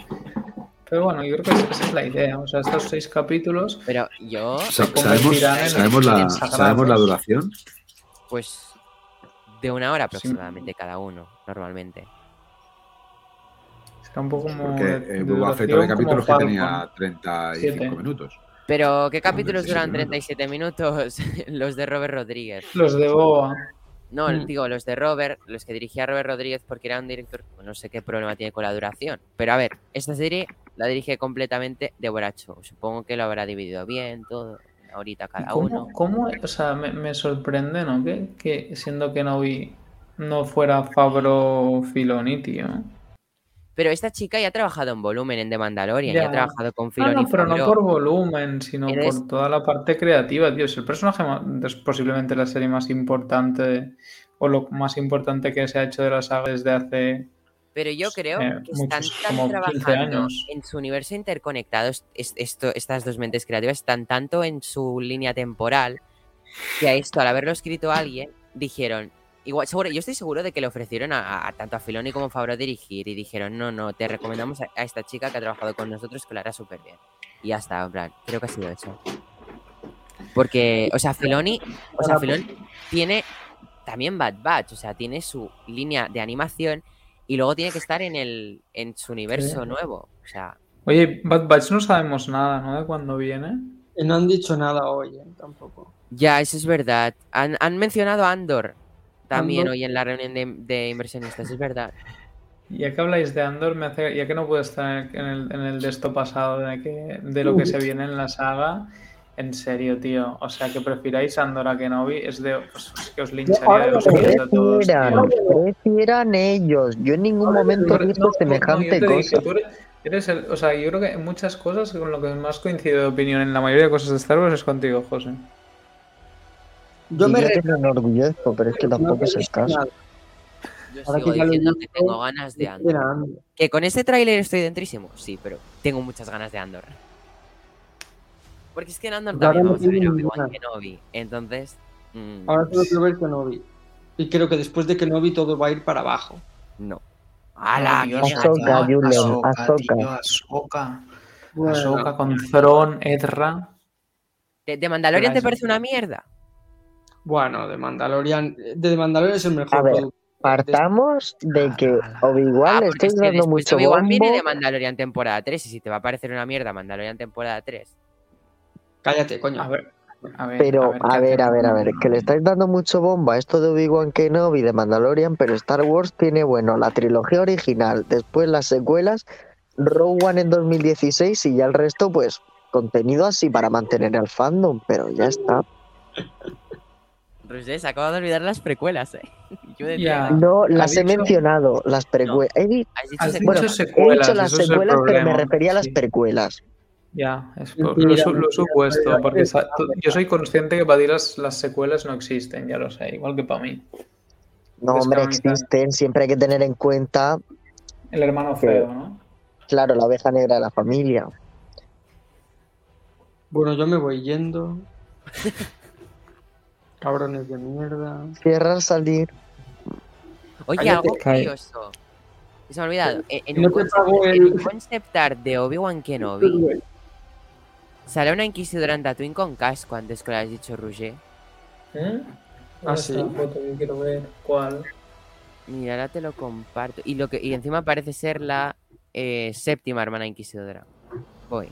pero bueno, yo creo que esa es la idea. O sea, estos seis capítulos. Pero yo, ¿Sabemos, sabemos, la. ¿Sabemos la duración? pues, de una hora aproximadamente cada uno, normalmente. Será un poco como. Porque de- eh, de Boba Fett duración había capítulos que tenía Falcon. 35 Siete. minutos. Pero, ¿qué capítulos duran 37 37 minutos? los de Robert Rodríguez. Los de Boba. No, Mm. digo, los de Robert, los que dirigía Robert Rodríguez porque era un director, no sé qué problema tiene con la duración. Pero a ver, esta serie la dirige completamente de Boracho. Supongo que lo habrá dividido bien, todo, una horita cada ¿Cómo, uno. cómo- o sea, me, me sorprende, ¿no? Que, que siendo que no vi no fuera Fabro Filoni, tío. Pero esta chica ya ha trabajado en volumen en The Mandalorian, ya, Ya. ha trabajado con Filoni no, pero no por volumen, sino Eres- por toda la parte creativa, tío. Es el personaje es posiblemente la serie más importante o lo más importante que se ha hecho de la saga desde hace Pero yo creo eh, que están muchos, tan como 15 trabajando años. en su universo interconectado, esto, estas dos mentes creativas están tanto en su línea temporal que a esto, al haberlo escrito alguien, dijeron, igual, seguro, yo estoy seguro de que le ofrecieron a, tanto a Filoni como a Favreau dirigir y dijeron, no, no, te recomendamos a, a esta chica que ha trabajado con nosotros que lo hará súper bien. Y ya está, en plan, creo que ha sido eso. Porque, o sea, Filoni, o sea, Filoni tiene también Bad Batch, o sea, tiene su línea de animación y luego tiene que estar en el en su universo Sí. nuevo. O sea, Oye, Bad Batch no sabemos nada, ¿no? De cuándo viene. Y no han dicho nada hoy, eh, tampoco. ya, eso es verdad. Han, han mencionado a Andor también Andor. hoy en la reunión de, de inversionistas, es verdad. Ya que habláis de Andor, me hace, ya que no puedo estar en el, en el de esto pasado, de, que, de lo que se viene en la saga, en serio, tío. O sea, que prefiráis Andor a Kenobi, es de pues, es que os lincharía de los pies a todos. Prefieran, tío. prefieran ellos. Yo en ningún momento he visto No, semejante dije, cosa. eres, eres el- o sea, yo creo que en muchas cosas con lo que más coincido de opinión en la mayoría de cosas de Star Wars es contigo, José. Yo Y me yo re- te lo enorgullezco, pero es que no tampoco es el caso. nada. Yo Ahora sigo que ya lo diciendo que tengo ganas de Andor. Que con este tráiler estoy dentrísimo, sí, pero tengo muchas ganas de Andor. Porque es que en Andor ahora también vamos a ver Obi-Wan. Kenobi. Entonces, mm, Ahora solo quiero ver Kenobi. Y creo que después de Kenobi todo va a ir para abajo. no. ¡Hala! Ahsoka! Julen, Ahsoka, Ahsoka. Ahsoka. Con Thrawn, Ezra. ¿De, de Mandalorian te parece una mierda? Bueno, de Mandalorian. De Mandalorian es el mejor A ver, producto. Partamos de que Obi-Wan Ah, le estoy es que dando mucho Obi-Wan viene de. Mandalorian temporada 3 y si te va a parecer una mierda Mandalorian temporada 3. Cállate, coño. A ver, a ver, Pero, ¿qué a ver, a ver, a ver, que le estáis dando mucho bombo a esto de Obi-Wan Kenobi de Mandalorian, pero Star Wars tiene, bueno, la trilogía original, después las secuelas, Rogue One en 2016 y ya el resto, pues, contenido así para mantener al fandom, pero ya está. Se acaba de olvidar las precuelas, eh. Yo de. No, las ¿Has he dicho? mencionado, las precuelas. He, dicho secuelas. he dicho las secuelas, pero me refería a las Sí. precuelas. Ya, es por- lo, lo supuesto, porque yo soy consciente que para ti las, las secuelas no existen, ya lo sé, igual que para mí. No, hombre, existen, siempre hay que tener en cuenta, El hermano feo, ¿no? claro, la oveja negra de la familia. Bueno, yo me voy yendo. Cabrones de mierda. Cierrar, salir. Oye, Cállate, algo curioso. Se me ha olvidado. En, en No un el- concept art de Obi-Wan Kenobi sale una inquisidora en Tatooine con casco antes que lo has dicho, Roger. ¿Eh? Ah, ¿Dónde sí. foto que quiero ver? ¿Cuál? Mira, ahora te lo comparto. Y lo que y encima parece ser la eh, séptima hermana inquisidora. Voy.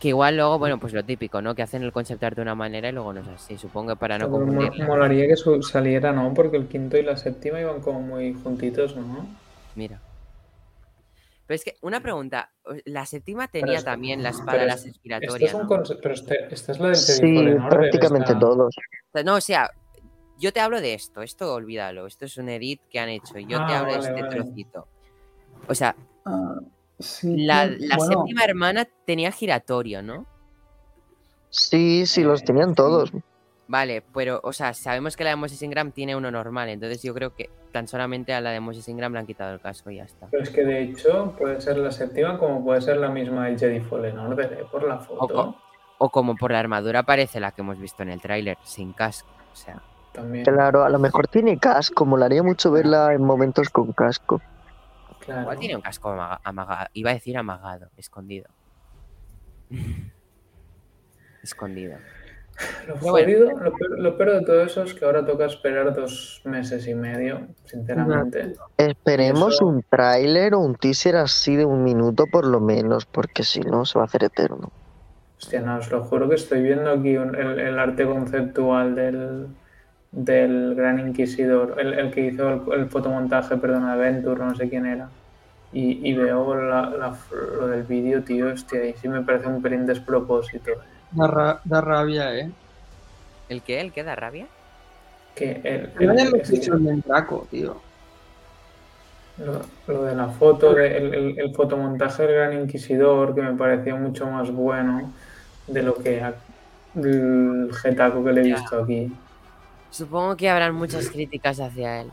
Que igual luego, bueno, pues lo típico, ¿no? Que hacen el concept art de una manera y luego no es así. Supongo que para no Pero confundirla. Molaría que su- saliera, ¿no? Porque el quinto y la séptima iban como muy juntitos, ¿no? Mira. Pero es que, una pregunta. La séptima tenía es- también la espada Pero la es- Esto respiratoria, es un ¿no? conce- pero este- esta es la del Sí, Order, prácticamente esta- todos. O sea, No, o sea, yo te hablo de esto. Esto olvídalo. Esto es un edit que han hecho. Yo te Ah, hablo de este vale. trocito. O sea, Ah, sí, la, la bueno, séptima hermana tenía giratorio, ¿no? Sí, sí, los tenían todos. Vale, pero, o sea, sabemos que la de Moses Ingram tiene uno normal, entonces yo creo que tan solamente a la de Moses Ingram le han quitado el casco y ya está. Pero es que de hecho puede ser la séptima como puede ser la misma del Jedi Fallen Order, ¿eh? Por la O, foto. co- o como por la armadura parece la que hemos visto en el tráiler, sin casco. O sea, También, Claro, a lo mejor tiene casco, molaría mucho verla en momentos con casco. Claro. igual tiene un casco amaga- amagado. Iba a decir amagado, escondido. escondido. Lo, bueno. peor, lo peor de todo eso es que ahora toca esperar dos meses y medio, sinceramente. Esperemos Eso- un tráiler o un teaser así de un minuto por lo menos, porque si no se va a hacer eterno. Hostia, no, os lo juro que estoy viendo aquí un- el, el arte conceptual del, del Gran Inquisidor, el, el que hizo el, el fotomontaje, perdón, Adventure, no sé quién era. Y, y veo la- la- lo del vídeo, tío, hostia, y sí me parece un pelín despropósito. Da, ra- da rabia, ¿eh? ¿El qué? ¿El qué da rabia? Que el, el- el Draco, tío. lo, lo de la foto, de- el, el- el fotomontaje del Gran Inquisidor, que me pareció mucho más bueno de lo que el getaco que le he Ya. visto aquí. Supongo que habrán muchas críticas hacia él.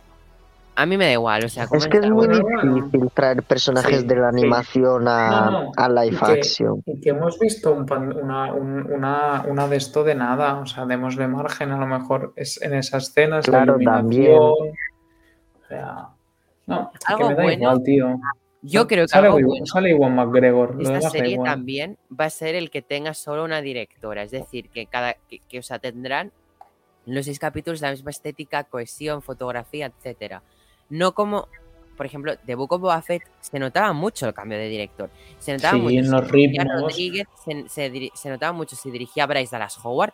A mí me da igual, o sea, como Es que es muy Bueno, difícil traer personajes Sí, de la sí. animación a, No, no, a live y que- action. Y que hemos visto un pan- una, un- una, una de esto de nada, o sea, démosle margen, a lo mejor es en esa escena, es Claro, la también. O sea, no, es que Algo me da bueno, igual, tío. Yo creo que sale, algo Iwan- bueno sale Iwan McGregor, esta serie igual. también va a ser el que tenga solo una directora. Es decir, que cada que, que, o sea, tendrán los seis capítulos la misma estética, cohesión, fotografía, etcétera. No como, por ejemplo, de Book of Boba Fett se notaba mucho el cambio de director. Se notaba Sí, mucho en los ritmos. Rodríguez, se, se se notaba mucho si dirigía Bryce Dallas Howard,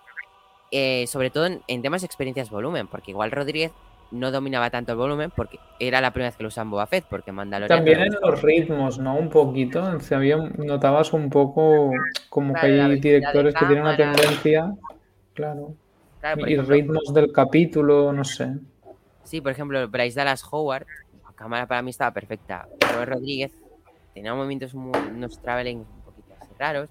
eh, sobre todo en, en temas de experiencias volumen, porque igual Rodríguez no dominaba tanto el volumen porque era la primera vez que lo usaban Boba Fett, porque Mandalorian También en lo los ritmos, ¿no? Un poquito. Se había, notabas un poco como Claro, que hay directores que tienen una tendencia. Claro. Claro, Y ejemplo, ritmos del capítulo, no sé. Sí, por ejemplo, Bryce Dallas Howard, la cámara para mí estaba perfecta. Robert Rodríguez tenía movimientos, muy, unos traveling un poquito así raros.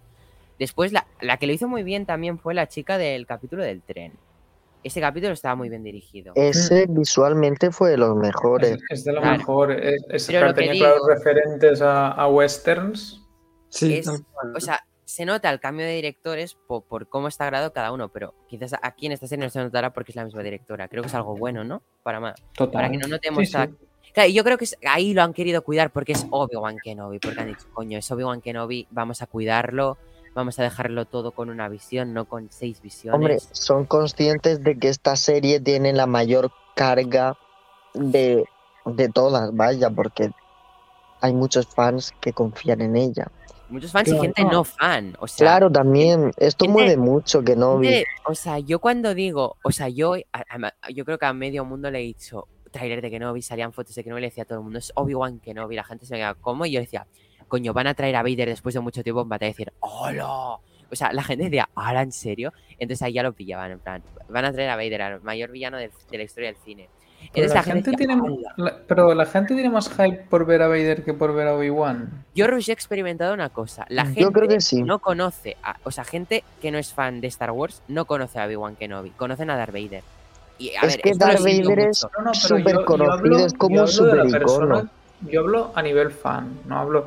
Después, la, la que lo hizo muy bien también fue la chica del capítulo del tren. Ese capítulo estaba muy bien dirigido. Ese visualmente fue de los mejores. Es, es de lo Claro. mejor. Es, es- Pero lo que tenía claros digo- referentes a, a westerns. Sí, Es-. O sea, se nota el cambio de directores po- por, cómo está grabado cada uno, pero quizás aquí en esta serie no se notará porque es la misma directora. Creo que es algo bueno, ¿no? Para, Total. para que no notemos Sí, cada- sí. Claro, y yo creo que es- ahí lo han querido cuidar porque es Obi-Wan Kenobi, porque han dicho, coño, es Obi-Wan Kenobi, vamos a cuidarlo, vamos a dejarlo todo con una visión, no con seis visiones. Hombre, son conscientes de que esta serie tiene la mayor carga de, de todas, vaya, porque hay muchos fans que confían en ella. Muchos fans y gente no fan, o sea, Claro, también, esto gente- mueve mucho que no gente- o sea, yo cuando digo, o sea, yo, a- a- yo creo que a medio mundo le he dicho, trailer de Kenobi, salían fotos de Kenobi, y le decía a todo el mundo, es Obi-Wan Kenobi, la gente se me quedaba, ¿cómo? Y yo decía, coño, van a traer a Vader después de mucho tiempo en batalla y decir, ¡hola! O sea, la gente decía, ¿ahora en serio? Entonces ahí ya lo pillaban, en plan, van a traer a Vader, al mayor villano de la historia del cine. Pero la, gente tiene, "Hala". la- pero la gente tiene más hype por ver a Vader que por ver a Obi-Wan. Yo, Rush, he experimentado una cosa. La Yo gente creo que sí. no conoce, a- o sea, gente que no es fan de Star Wars no conoce a Obi-Wan Kenobi, conocen a Darth Vader. Y, a Es ver, que Darth Vader es. No, no, pero yo- súper yo conocido, es como yo un super icono. persona- Yo hablo a nivel fan, no hablo.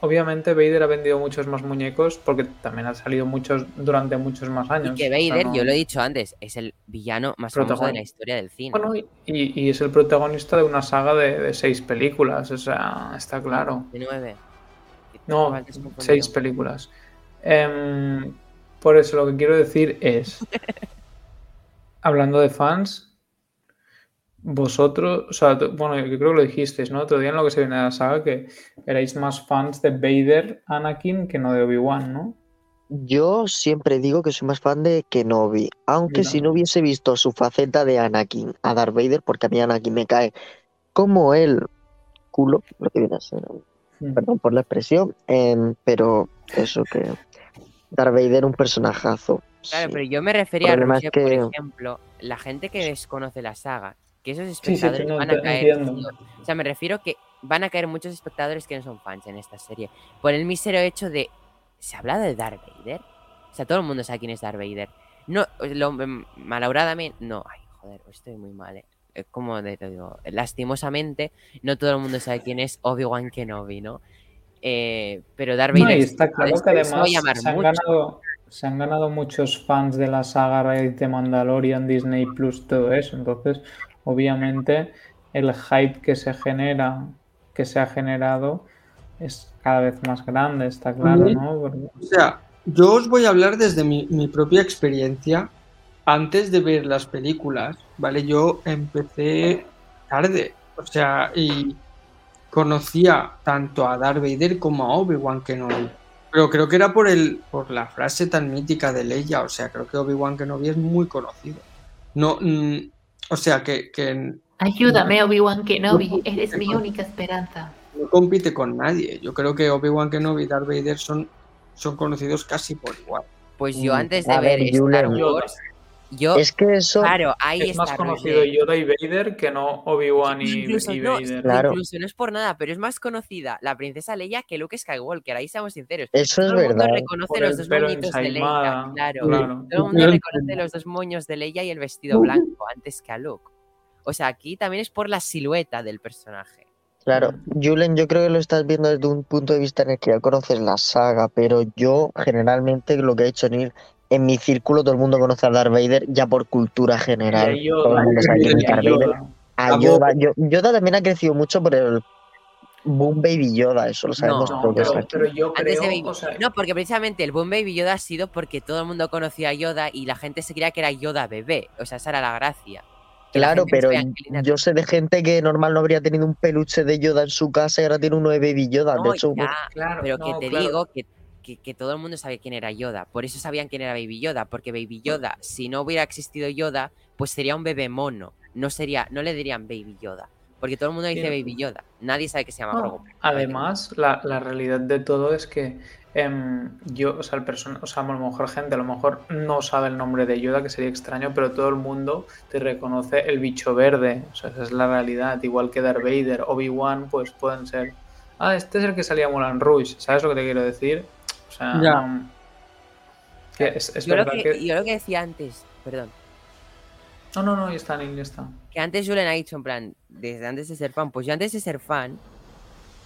Obviamente Vader ha vendido muchos más muñecos porque también han salido muchos durante muchos más años. Y que O sea, Vader, no- yo lo he dicho antes, es el villano más famoso de la historia del cine. Bueno, y, y es el protagonista de una saga de, de seis películas, o sea, está claro. De nueve. No, seis películas. Em, por eso lo que quiero decir es, hablando de fans, vosotros, o sea, bueno, yo creo que lo dijisteis, ¿no? Otro día en lo que se viene de la saga que erais más fans de Vader, Anakin, que no de Obi-Wan, ¿no? Yo siempre digo que soy más fan de Kenobi, aunque si no hubiese visto su faceta de Anakin a Darth Vader, porque a mí Anakin me cae como el culo, lo que viene a ser, Mm. perdón por la expresión, em, pero eso que Darth Vader un personajazo. Claro, sí. pero yo me refería a es Rusia, por que- ejemplo, la gente que desconoce la saga, que esos Sí, sí, espectadores no, van a caer. entiendo. O sea, me refiero que van a caer muchos espectadores que no son fans en esta serie. Por el mísero hecho de. ¿Se ha hablado de Darth Vader? O sea, todo el mundo sabe quién es Darth Vader. No, lo, mm, malauradamente. No, ay, joder, estoy muy mal, eh. Es como de- te digo, lastimosamente, no todo el mundo sabe quién es Obi-Wan Kenobi, ¿no? Eh, pero Darth No, Vader y sí, está claro que además se han, ganado, se han ganado muchos fans de la saga de Mandalorian, Disney Plus, todo eso. Entonces, obviamente, el hype que se genera, que se ha generado, es cada vez más grande, está claro. ¿no? Porque- O sea, yo os voy a hablar desde mi, mi propia experiencia. Antes de ver las películas, ¿vale? Yo empecé tarde. O sea, y conocía tanto a Darth Vader como a Obi-Wan Kenobi. Pero creo que era por el, por la frase tan mítica de Leia. O sea, creo que Obi-Wan Kenobi es muy conocido. No, mm, o sea, que, que Ayúdame, Obi-Wan Kenobi, eres mi única esperanza. no compite con nadie. Yo creo que Obi-Wan Kenobi y Darth Vader son, son conocidos casi por igual. Pues yo Mm, antes de ver Star. Wars, yo. Es que eso, Claro, ahí es está. más conocido Yoda y Vader que no Obi-Wan y, Incluso y no, Vader. Claro. incluso no es por nada, pero es más conocida la princesa Leia que Luke Skywalker, ahí seamos sinceros. eso es Todo el mundo reconoce Por los dos moñitos de Leia, claro. claro. Todo el mundo reconoce los dos moños de Leia y el vestido blanco antes que a Luke. O sea, aquí también es por la silueta del personaje. Claro, Julen, yo creo que lo estás viendo desde un punto de vista en el que ya conoces la saga, pero yo generalmente lo que he hecho en ir en mi círculo, todo el mundo conoce a Darth Vader ya por cultura general. Y a Yoda, todo el mundo sabe quién es y a Darth Vader. Yoda. A A Yoda, Yo- Yoda también ha crecido mucho por el Boom Baby Yoda, eso lo sabemos No, todos pero, aquí. pero yo Antes creo, de Baby. o sea, No, porque precisamente el Boom Baby Yoda ha sido porque todo el mundo conocía a Yoda y la gente se creía que era Yoda bebé. O sea, esa era la gracia. La Claro, pero yo sé de gente que normal no habría tenido un peluche de Yoda en su casa y ahora tiene uno de Baby Yoda. No, de hecho, ya, claro, pero no, que te claro. digo que, que- que todo el mundo sabía quién era Yoda. Por eso sabían quién era Baby Yoda. Porque Baby Yoda, si no hubiera existido Yoda, pues sería un bebé mono. No sería, no le dirían Baby Yoda. Porque todo el mundo dice. Baby Yoda. Nadie sabe que se llama No, Grogu. Además, la, la realidad de todo es que em, yo, o sea, el person o sea, a lo mejor gente a lo mejor no sabe el nombre de Yoda, que sería extraño, pero todo el mundo te reconoce el bicho verde. O sea, esa es la realidad. Igual que Darth Vader, Obi-Wan, pues pueden ser. Ah, este es el que salía Moulin Rouge. ¿Sabes lo que te quiero decir? O sea, Ya. no- que es, es Yo lo verdad que, que... yo lo que decía antes, perdón. No, no, no, ya está, ya está. Que antes Julen ha dicho, en plan, desde antes de ser fan. Pues yo antes de ser fan,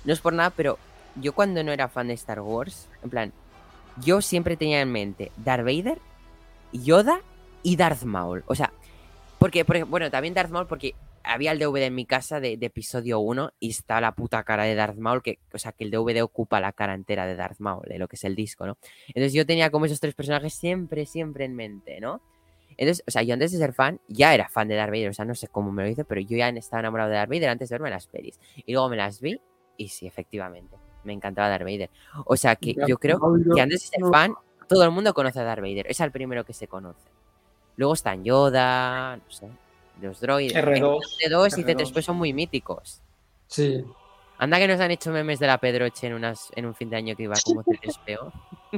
no es por nada, pero yo cuando no era fan de Star Wars, en plan, yo siempre tenía en mente Darth Vader, Yoda y Darth Maul. O sea, porque, por ejemplo, bueno, también Darth Maul porque había el DVD en mi casa de, de episodio 1 y está la puta cara de Darth Maul, que, o sea, que el DVD ocupa la cara entera de Darth Maul, de lo que es el disco, ¿no? Entonces yo tenía como esos tres personajes siempre, siempre en mente, ¿no? Entonces, o sea, yo antes de ser fan, ya era fan de Darth Vader, o sea, no sé cómo me lo hice, pero yo ya estaba enamorado de Darth Vader antes de verme las pelis. Y luego me las vi y sí, efectivamente, me encantaba Darth Vader. O sea, que Ya, yo creo no, que antes de ser no. fan, todo el mundo conoce a Darth Vader, es el primero que se conoce. Luego están Yoda, no sé, los droides. R2, R2 y R2. C3PO son muy míticos. Sí. Anda que nos han hecho memes de la Pedroche en, unas, en un fin de año que iba como C3PO.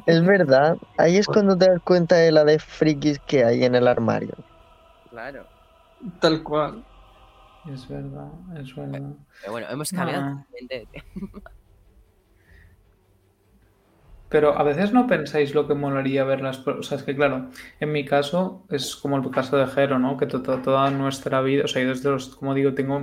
Es verdad, ahí es cuando te das cuenta de la de frikis que hay en el armario. Claro. Tal cual. Es verdad, es verdad. Pero bueno, hemos cambiado No. Pero a veces no pensáis lo que molaría ver las... O sea, es que claro, en mi caso es como el caso de Jero, ¿no? Que to- to- toda nuestra vida, o sea, yo desde los, como digo, tengo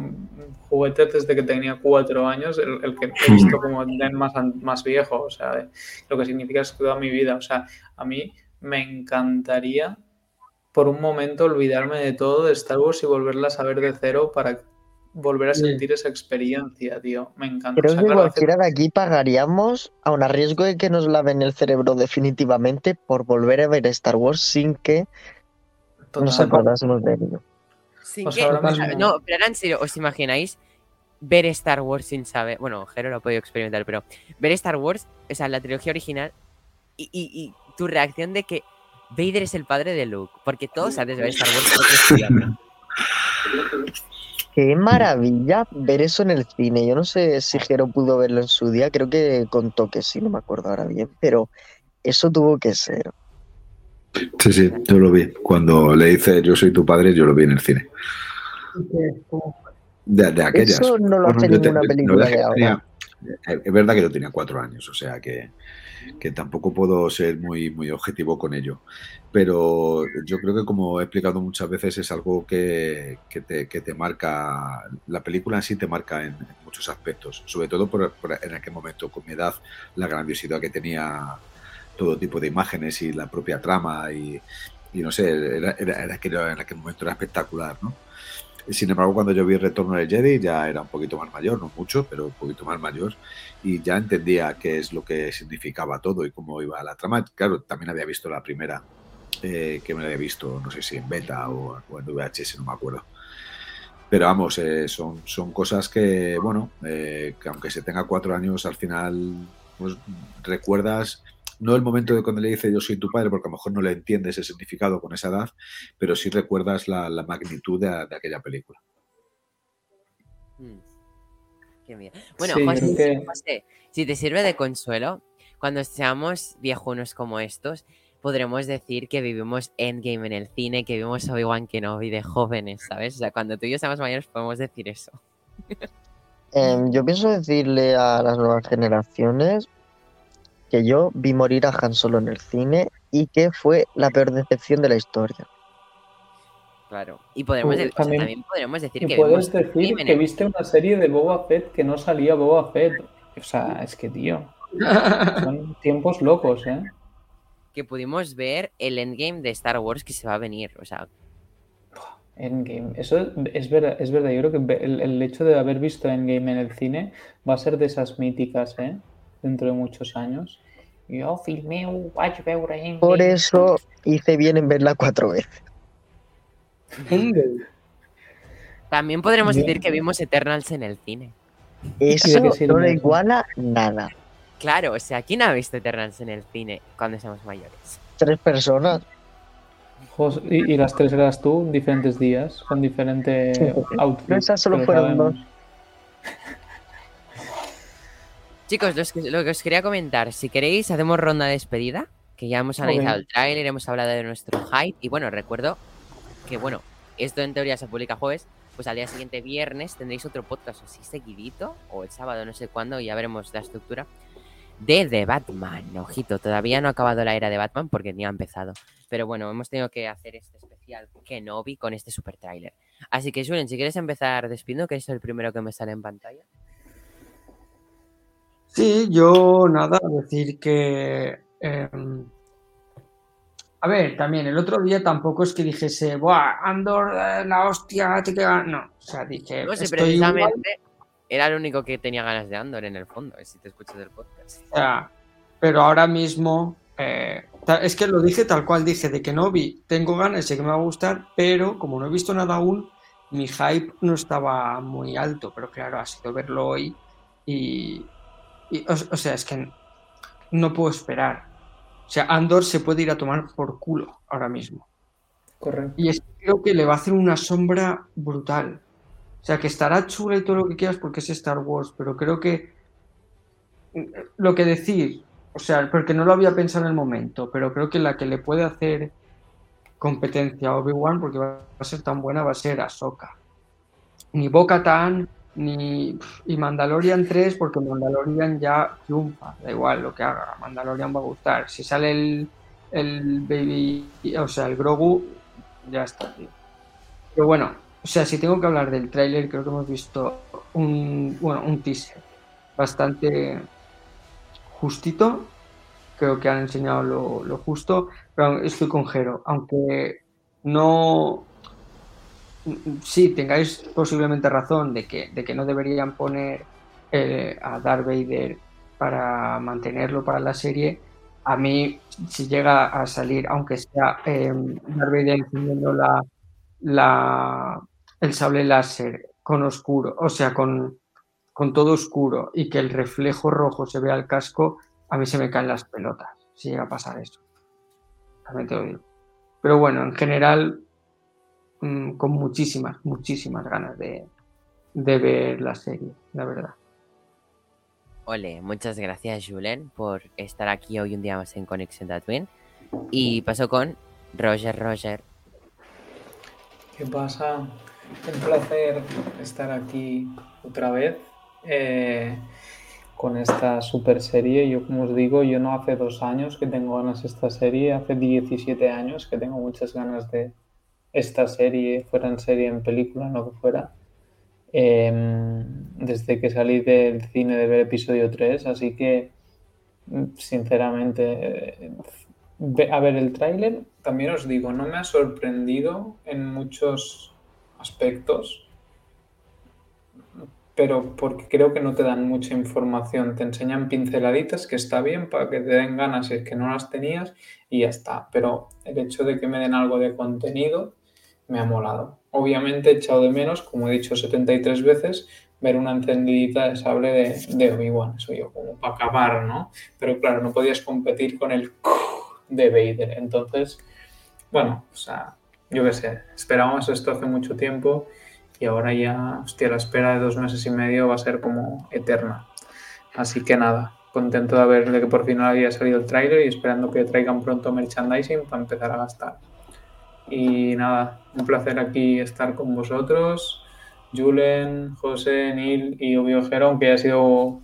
juguetes desde que tenía cuatro años, el, el que he visto como más, más viejo, o sea, de- lo que significa es toda mi vida. O sea, a mí me encantaría por un momento olvidarme de todo de Star Wars y volverla a saber de cero para volver a sentir esa experiencia, tío. Me encanta. O Creo sea, que claro, hace- cualquiera de aquí pagaríamos, aun a riesgo de que nos laven el cerebro definitivamente, por volver a ver Star Wars sin que nos acordásemos de ello. Sin que- o sea, no, pero ahora en serio, ¿os imagináis ver Star Wars sin saber? Bueno, Jero lo ha podido experimentar, pero ver Star Wars, o sea, la trilogía original, y, y- y tu reacción de que Vader es el padre de Luke, porque todos antes de ver Star Wars. Qué maravilla ver eso en el cine. Yo no sé si Jero pudo verlo en su día, creo que contó que sí, no me acuerdo ahora bien, pero eso tuvo que ser. Sí, sí, yo lo vi. Cuando le dice yo soy tu padre, yo lo vi en el cine. De, de aquellas. Eso no lo Bueno, hace te- ninguna la película de ahora. tenía- es verdad que yo tenía cuatro años, o sea que, que tampoco puedo ser muy, muy objetivo con ello. Pero yo creo que, como he explicado muchas veces, es algo que, que te, que te marca, la película en sí te marca en, muchos aspectos, sobre todo por, en aquel momento, con mi edad, la grandiosidad que tenía todo tipo de imágenes y la propia trama y, y no sé, era, era- era en aquel momento era espectacular, ¿no? Sin embargo, cuando yo vi Retorno del Jedi ya era un poquito más mayor, no mucho, pero un poquito más mayor, y ya entendía qué es lo que significaba todo y cómo iba la trama. Claro, también había visto la primera, eh, que me la había visto, no sé si en beta o, o en VHS, no me acuerdo. Pero vamos, eh, son, son cosas que, bueno, eh, que aunque se tenga cuatro años, al final pues, recuerdas, no el momento de cuando le dice yo soy tu padre, porque a lo mejor no le entiendes el significado con esa edad, pero sí recuerdas la, la magnitud de, de aquella película. Mm. Qué. Bueno, Sí, José, que- José, si te sirve de consuelo, cuando seamos viejunos como estos, podremos decir que vivimos Endgame en el cine, que vimos Obi-Wan Kenobi de jóvenes, ¿sabes? O sea, cuando tú y yo seamos mayores podemos decir eso. Em, yo pienso decirle a las nuevas generaciones que yo vi morir a Han Solo en el cine y que fue la peor decepción de la historia. Claro. Y podremos Pues de- o sea, también- también, podremos decir Y que puedes vimos decir que el- viste una serie de Boba Fett que no salía Boba Fett. O sea, es que, tío, son tiempos locos, ¿eh? que pudimos ver el Endgame de Star Wars que se va a venir. O sea, Endgame. Eso es verdad, es verdad. Yo creo que el, el hecho de haber visto Endgame en el cine va a ser de esas míticas, ¿eh? Dentro de muchos años. Yo filmé un veure Endgame. Por eso hice bien en verla cuatro veces. también podremos Bien. decir que vimos Eternals en el cine. Eso no le iguala nada. Claro, o sea, ¿quién ha visto Eternals en el cine cuando seamos mayores? Tres personas. Y, y las tres eras tú, en diferentes días, con diferente outfit. No, esas solo fueron sabemos. dos. Chicos, los que- lo que os quería comentar, si queréis, hacemos ronda de despedida, que ya hemos analizado el tráiler, hemos hablado de nuestro hype, y bueno, recuerdo que, bueno, esto en teoría se publica jueves, pues al día siguiente, viernes, tendréis otro podcast así seguidito, o el sábado, no sé cuándo, ya veremos la estructura, de The Batman. Ojito, todavía no ha acabado la era de Batman porque ni ha empezado. Pero bueno, hemos tenido que hacer este especial Kenobi con este super tráiler. Así que, Julen, si quieres empezar despidiendo, que es el primero que me sale en pantalla. Sí, yo nada, decir que. em, a ver, también el otro día tampoco es que dijese, ¡buah! Andor, eh, la hostia, te queda. No, o sea, dije, No sé, estoy igual, precisamente era el único que tenía ganas de Andor en el fondo, si te escuchas del podcast. o sea, pero ahora mismo. eh, es que lo dije tal cual dije, de que no vi, tengo ganas, sé que me va a gustar, pero como no he visto nada aún, mi hype no estaba muy alto, pero claro, ha sido verlo hoy y, y, o, o sea, es que no puedo esperar. O sea, Andor se puede ir a tomar por culo ahora mismo. Correcto. Y es, creo que le va a hacer una sombra brutal. O sea, que estará chula y todo lo que quieras porque es Star Wars, pero creo que lo que decir, o sea, porque no lo había pensado en el momento, pero creo que la que le puede hacer competencia a Obi-Wan, porque va a ser tan buena, va a ser Ahsoka. Ni Bo-Katan, ni. Y Mandalorian 3, porque Mandalorian ya triunfa, da igual lo que haga, Mandalorian va a gustar. Si sale el, el Baby, o sea, el Grogu, ya está, tío. Pero bueno, o sea, si tengo que hablar del tráiler, creo que hemos visto un, bueno, un teaser bastante justito. Creo que han enseñado lo, lo justo, pero estoy con Jero. Aunque no. Sí, tengáis posiblemente razón de que, de que no deberían poner eh, a Darth Vader para mantenerlo para la serie. A mí, si llega a salir, aunque sea eh, Darth Vader encendiendo la, el sable láser con oscuro, o sea, con, con todo oscuro y que el reflejo rojo se vea al casco, a mí se me caen las pelotas si llega a pasar eso. También lo digo. Pero bueno, en general, mm, con muchísimas, muchísimas ganas de, de ver la serie, la verdad. Ole, muchas gracias Julen por estar aquí hoy un día más en Conexión Tatooine. Y paso con Roger Roger. ¿Qué pasa? Un placer estar aquí otra vez eh, con esta super serie. Yo, como os digo, yo no hace dos años que tengo ganas de esta serie, hace 17 años que tengo muchas ganas de esta serie, fuera en serie, en película, lo que fuera. Em, desde que salí del cine de ver episodio 3, así que sinceramente eh, a ver el tráiler también os digo, no me ha sorprendido en muchos aspectos, pero porque creo que no te dan mucha información, te enseñan pinceladitas que está bien para que te den ganas si es que no las tenías y ya está, pero el hecho de que me den algo de contenido me ha molado. Obviamente he echado de menos, como he dicho 73 veces, ver una encendidita de sable de, de Obi-Wan, eso yo, como para acabar, ¿no? Pero claro, no podías competir con el de Vader. Entonces, bueno, o sea, yo qué sé, esperábamos esto hace mucho tiempo y ahora ya, hostia, la espera de dos meses y medio va a ser como eterna. Así que nada, contento de ver de que por fin había salido el tráiler y esperando que traigan pronto merchandising para empezar a gastar. Y nada, un placer aquí estar con vosotros, Julen, José, Neil y Obvio Jero, aunque haya sido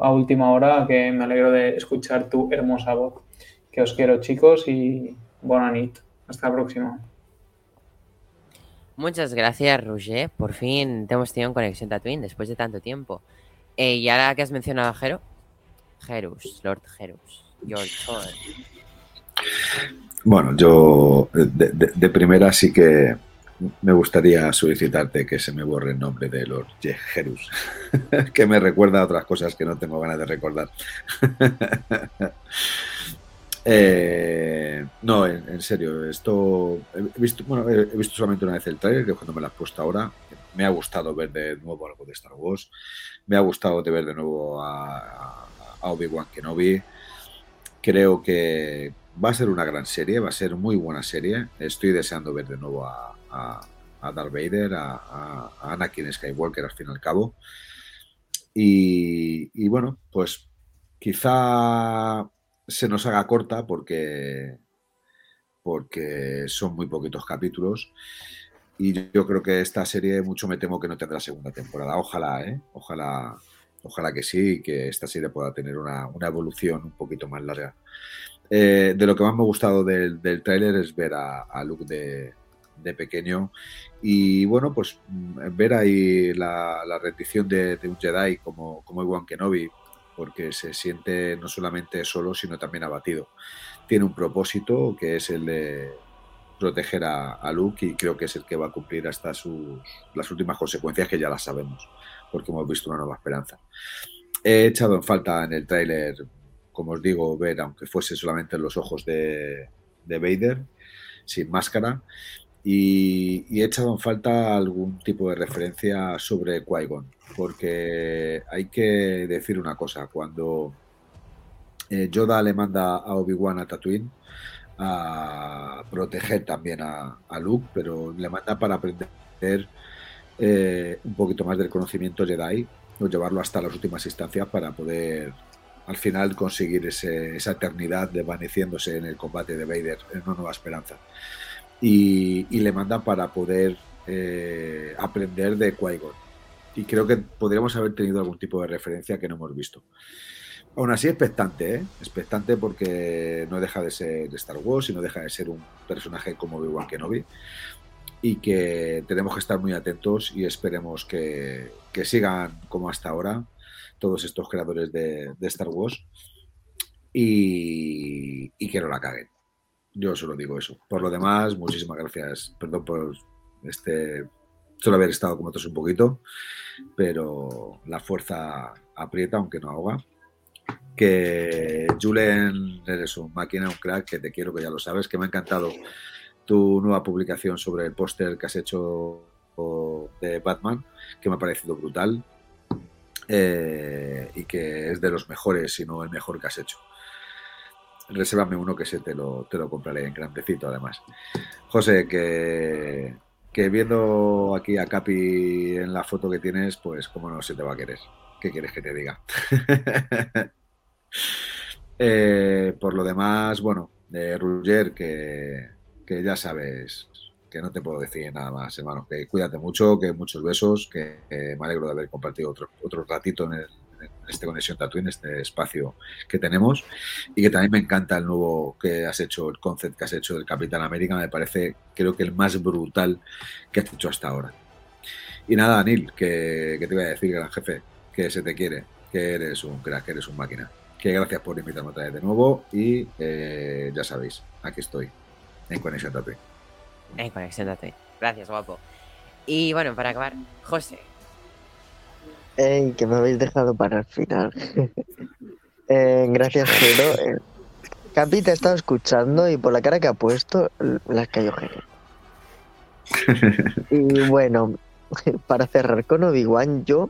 a última hora, que me alegro de escuchar tu hermosa voz. Que os quiero, chicos, y buena nit. Hasta la próxima. Muchas gracias, Roger. Por fin te hemos tenido en Conexión Tatooine después de tanto tiempo. Eh, y ahora que has mencionado a Jero, Jerus, Lord Jerus, your turn. Bueno, yo de, de- primera sí que me gustaría solicitarte que se me borre el nombre de Lord Jerus, que me recuerda a otras cosas que no tengo ganas de recordar. Eh, no, en, serio, esto he visto, bueno, he visto solamente una vez el trailer, que cuando me lo has puesto ahora. Me ha gustado ver de nuevo algo de Star Wars. Me ha gustado de ver de nuevo a- a Obi-Wan Kenobi. Creo que va a ser una gran serie, va a ser muy buena serie. Estoy deseando ver de nuevo a, Darth Vader, a, a- Anakin Skywalker al fin y al cabo. Y, y bueno, pues quizá se nos haga corta porque, porque son muy poquitos capítulos. Y yo creo que esta serie mucho me temo que no tendrá segunda temporada. Ojalá, ¿eh? Ojalá, ojalá que sí, que esta serie pueda tener una, una evolución un poquito más larga. Eh, de lo que más me ha gustado del, del tráiler es ver a, a Luke de, de pequeño y bueno, pues mm, ver ahí la, la rendición de, un Jedi como, como Obi-Wan Kenobi, porque se siente no solamente solo, sino también abatido. Tiene un propósito que es el de proteger a, a Luke y creo que es el que va a cumplir hasta sus, las últimas consecuencias que ya las sabemos, porque hemos visto una nueva esperanza. He echado en falta en el tráiler, como os digo, ver, aunque fuese solamente los ojos de, de Vader, sin máscara, y, y he echado en falta algún tipo de referencia sobre Qui-Gon, porque hay que decir una cosa, cuando eh, Yoda le manda a Obi-Wan a Tatooine a proteger también a, a Luke, pero le manda para aprender eh, un poquito más del conocimiento Jedi o llevarlo hasta las últimas instancias para poder al final conseguir esa eternidad desvaneciéndose en el combate de Vader en una nueva esperanza. Y, le manda para poder eh, aprender de Qui-Gon. Y creo que podríamos haber tenido algún tipo de referencia que no hemos visto. Aún así, expectante, ¿eh? Expectante porque no deja de ser Star Wars y no deja de ser un personaje como Obi-Wan Kenobi. Y que tenemos que estar muy atentos y esperemos que sigan como hasta ahora todos estos creadores de, Star Wars y, y que no la caguen. Yo solo digo eso. Por lo demás, muchísimas gracias. Perdón por este solo haber estado con otros un poquito, pero la fuerza aprieta aunque no ahoga. Que Julen, eres un máquina, un crack, que te quiero, que ya lo sabes, que me ha encantado tu nueva publicación sobre el póster que has hecho de Batman, que me ha parecido brutal eh, y que es de los mejores, si no el mejor que has hecho. Resérvame uno que se te lo, te lo compraré en grandecito, además. José, que, que viendo aquí a Capi en la foto que tienes, pues cómo no se te va a querer. ¿Qué quieres que te diga? Eh, por lo demás, bueno, de Ruger, que, que ya sabes que no te puedo decir nada más, hermano. Que cuídate mucho, que muchos besos, que, me alegro de haber compartido otro, otro ratito en, en este Conexión Tatooine, este espacio que tenemos. Y que también me encanta el nuevo que has hecho, el concept que has hecho del Capitán América. Me parece, creo que el más brutal que has hecho hasta ahora. Y nada, Anil, que, que te voy a decir, gran jefe, que se te quiere, que eres un crack, que eres un máquina. Que gracias por invitarme otra vez de nuevo y eh, ya sabéis, aquí estoy, en Conexión Tatooine. En Conexión Tatooine. Gracias, guapo. Y bueno, para acabar, José. Ey, que me habéis dejado para el final. Eh, gracias, Jero. Eh, Capi te ha estado escuchando y por la cara que ha puesto, l- le has caído genio. Y bueno, para cerrar con Obi-Wan, yo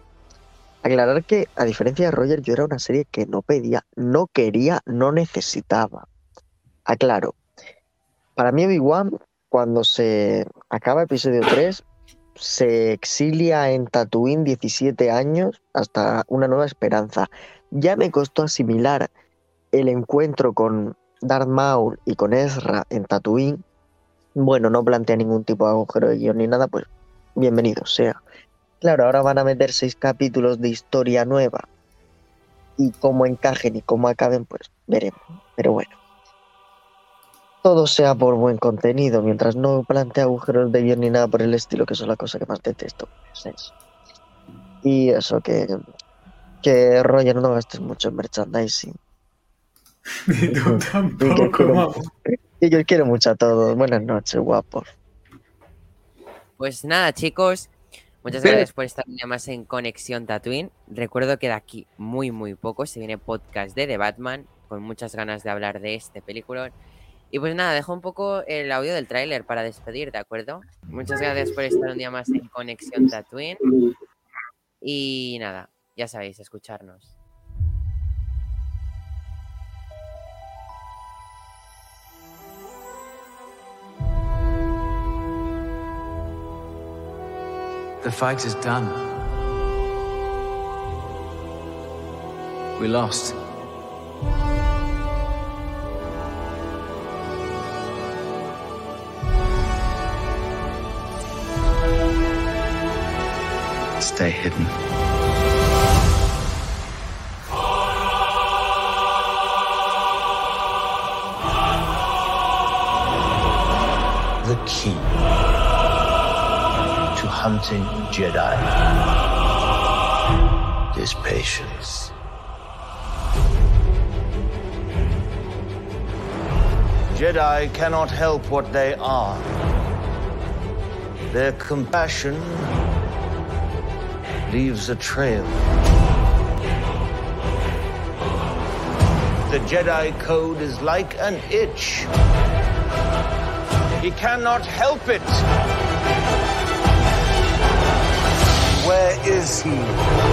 aclarar que, a diferencia de Roger, yo era una serie que no pedía, no quería, no necesitaba. Aclaro. Para mí, Obi-Wan, cuando se acaba episodio 3, se exilia en Tatooine 17 años hasta una nueva esperanza. Ya me costó asimilar el encuentro con Darth Maul y con Ezra en Tatooine. Bueno, no plantea ningún tipo de agujero de guion ni nada, pues bienvenido sea. Claro, ahora van a meter seis capítulos de historia nueva. Y cómo encajen y cómo acaben, pues veremos. Pero bueno. Todo sea por buen contenido, mientras no plantee agujeros de guion ni nada por el estilo, que eso es la cosa que más detesto. Es eso. Y eso, que, que Roger no gastes mucho en merchandising. Y tú tampoco, y os quiero mucho a todos. Buenas noches, guapos. Pues nada, chicos. Muchas gracias por estar un día más en Conexión Tatooine. Recuerdo que de aquí muy, muy poco se viene podcast de The Batman, con muchas ganas de hablar de este película. Y pues nada, dejo un poco el audio del tráiler para despedir, ¿de acuerdo? Muchas gracias por estar un día más en Conexión Tatooine. Y nada, ya sabéis, escucharnos. The fight is done. We lost. Stay hidden. The key to hunting Jedi is patience. Jedi cannot help what they are. Their compassion leaves a trail. The Jedi Code is like an itch. He cannot help it. Where is he?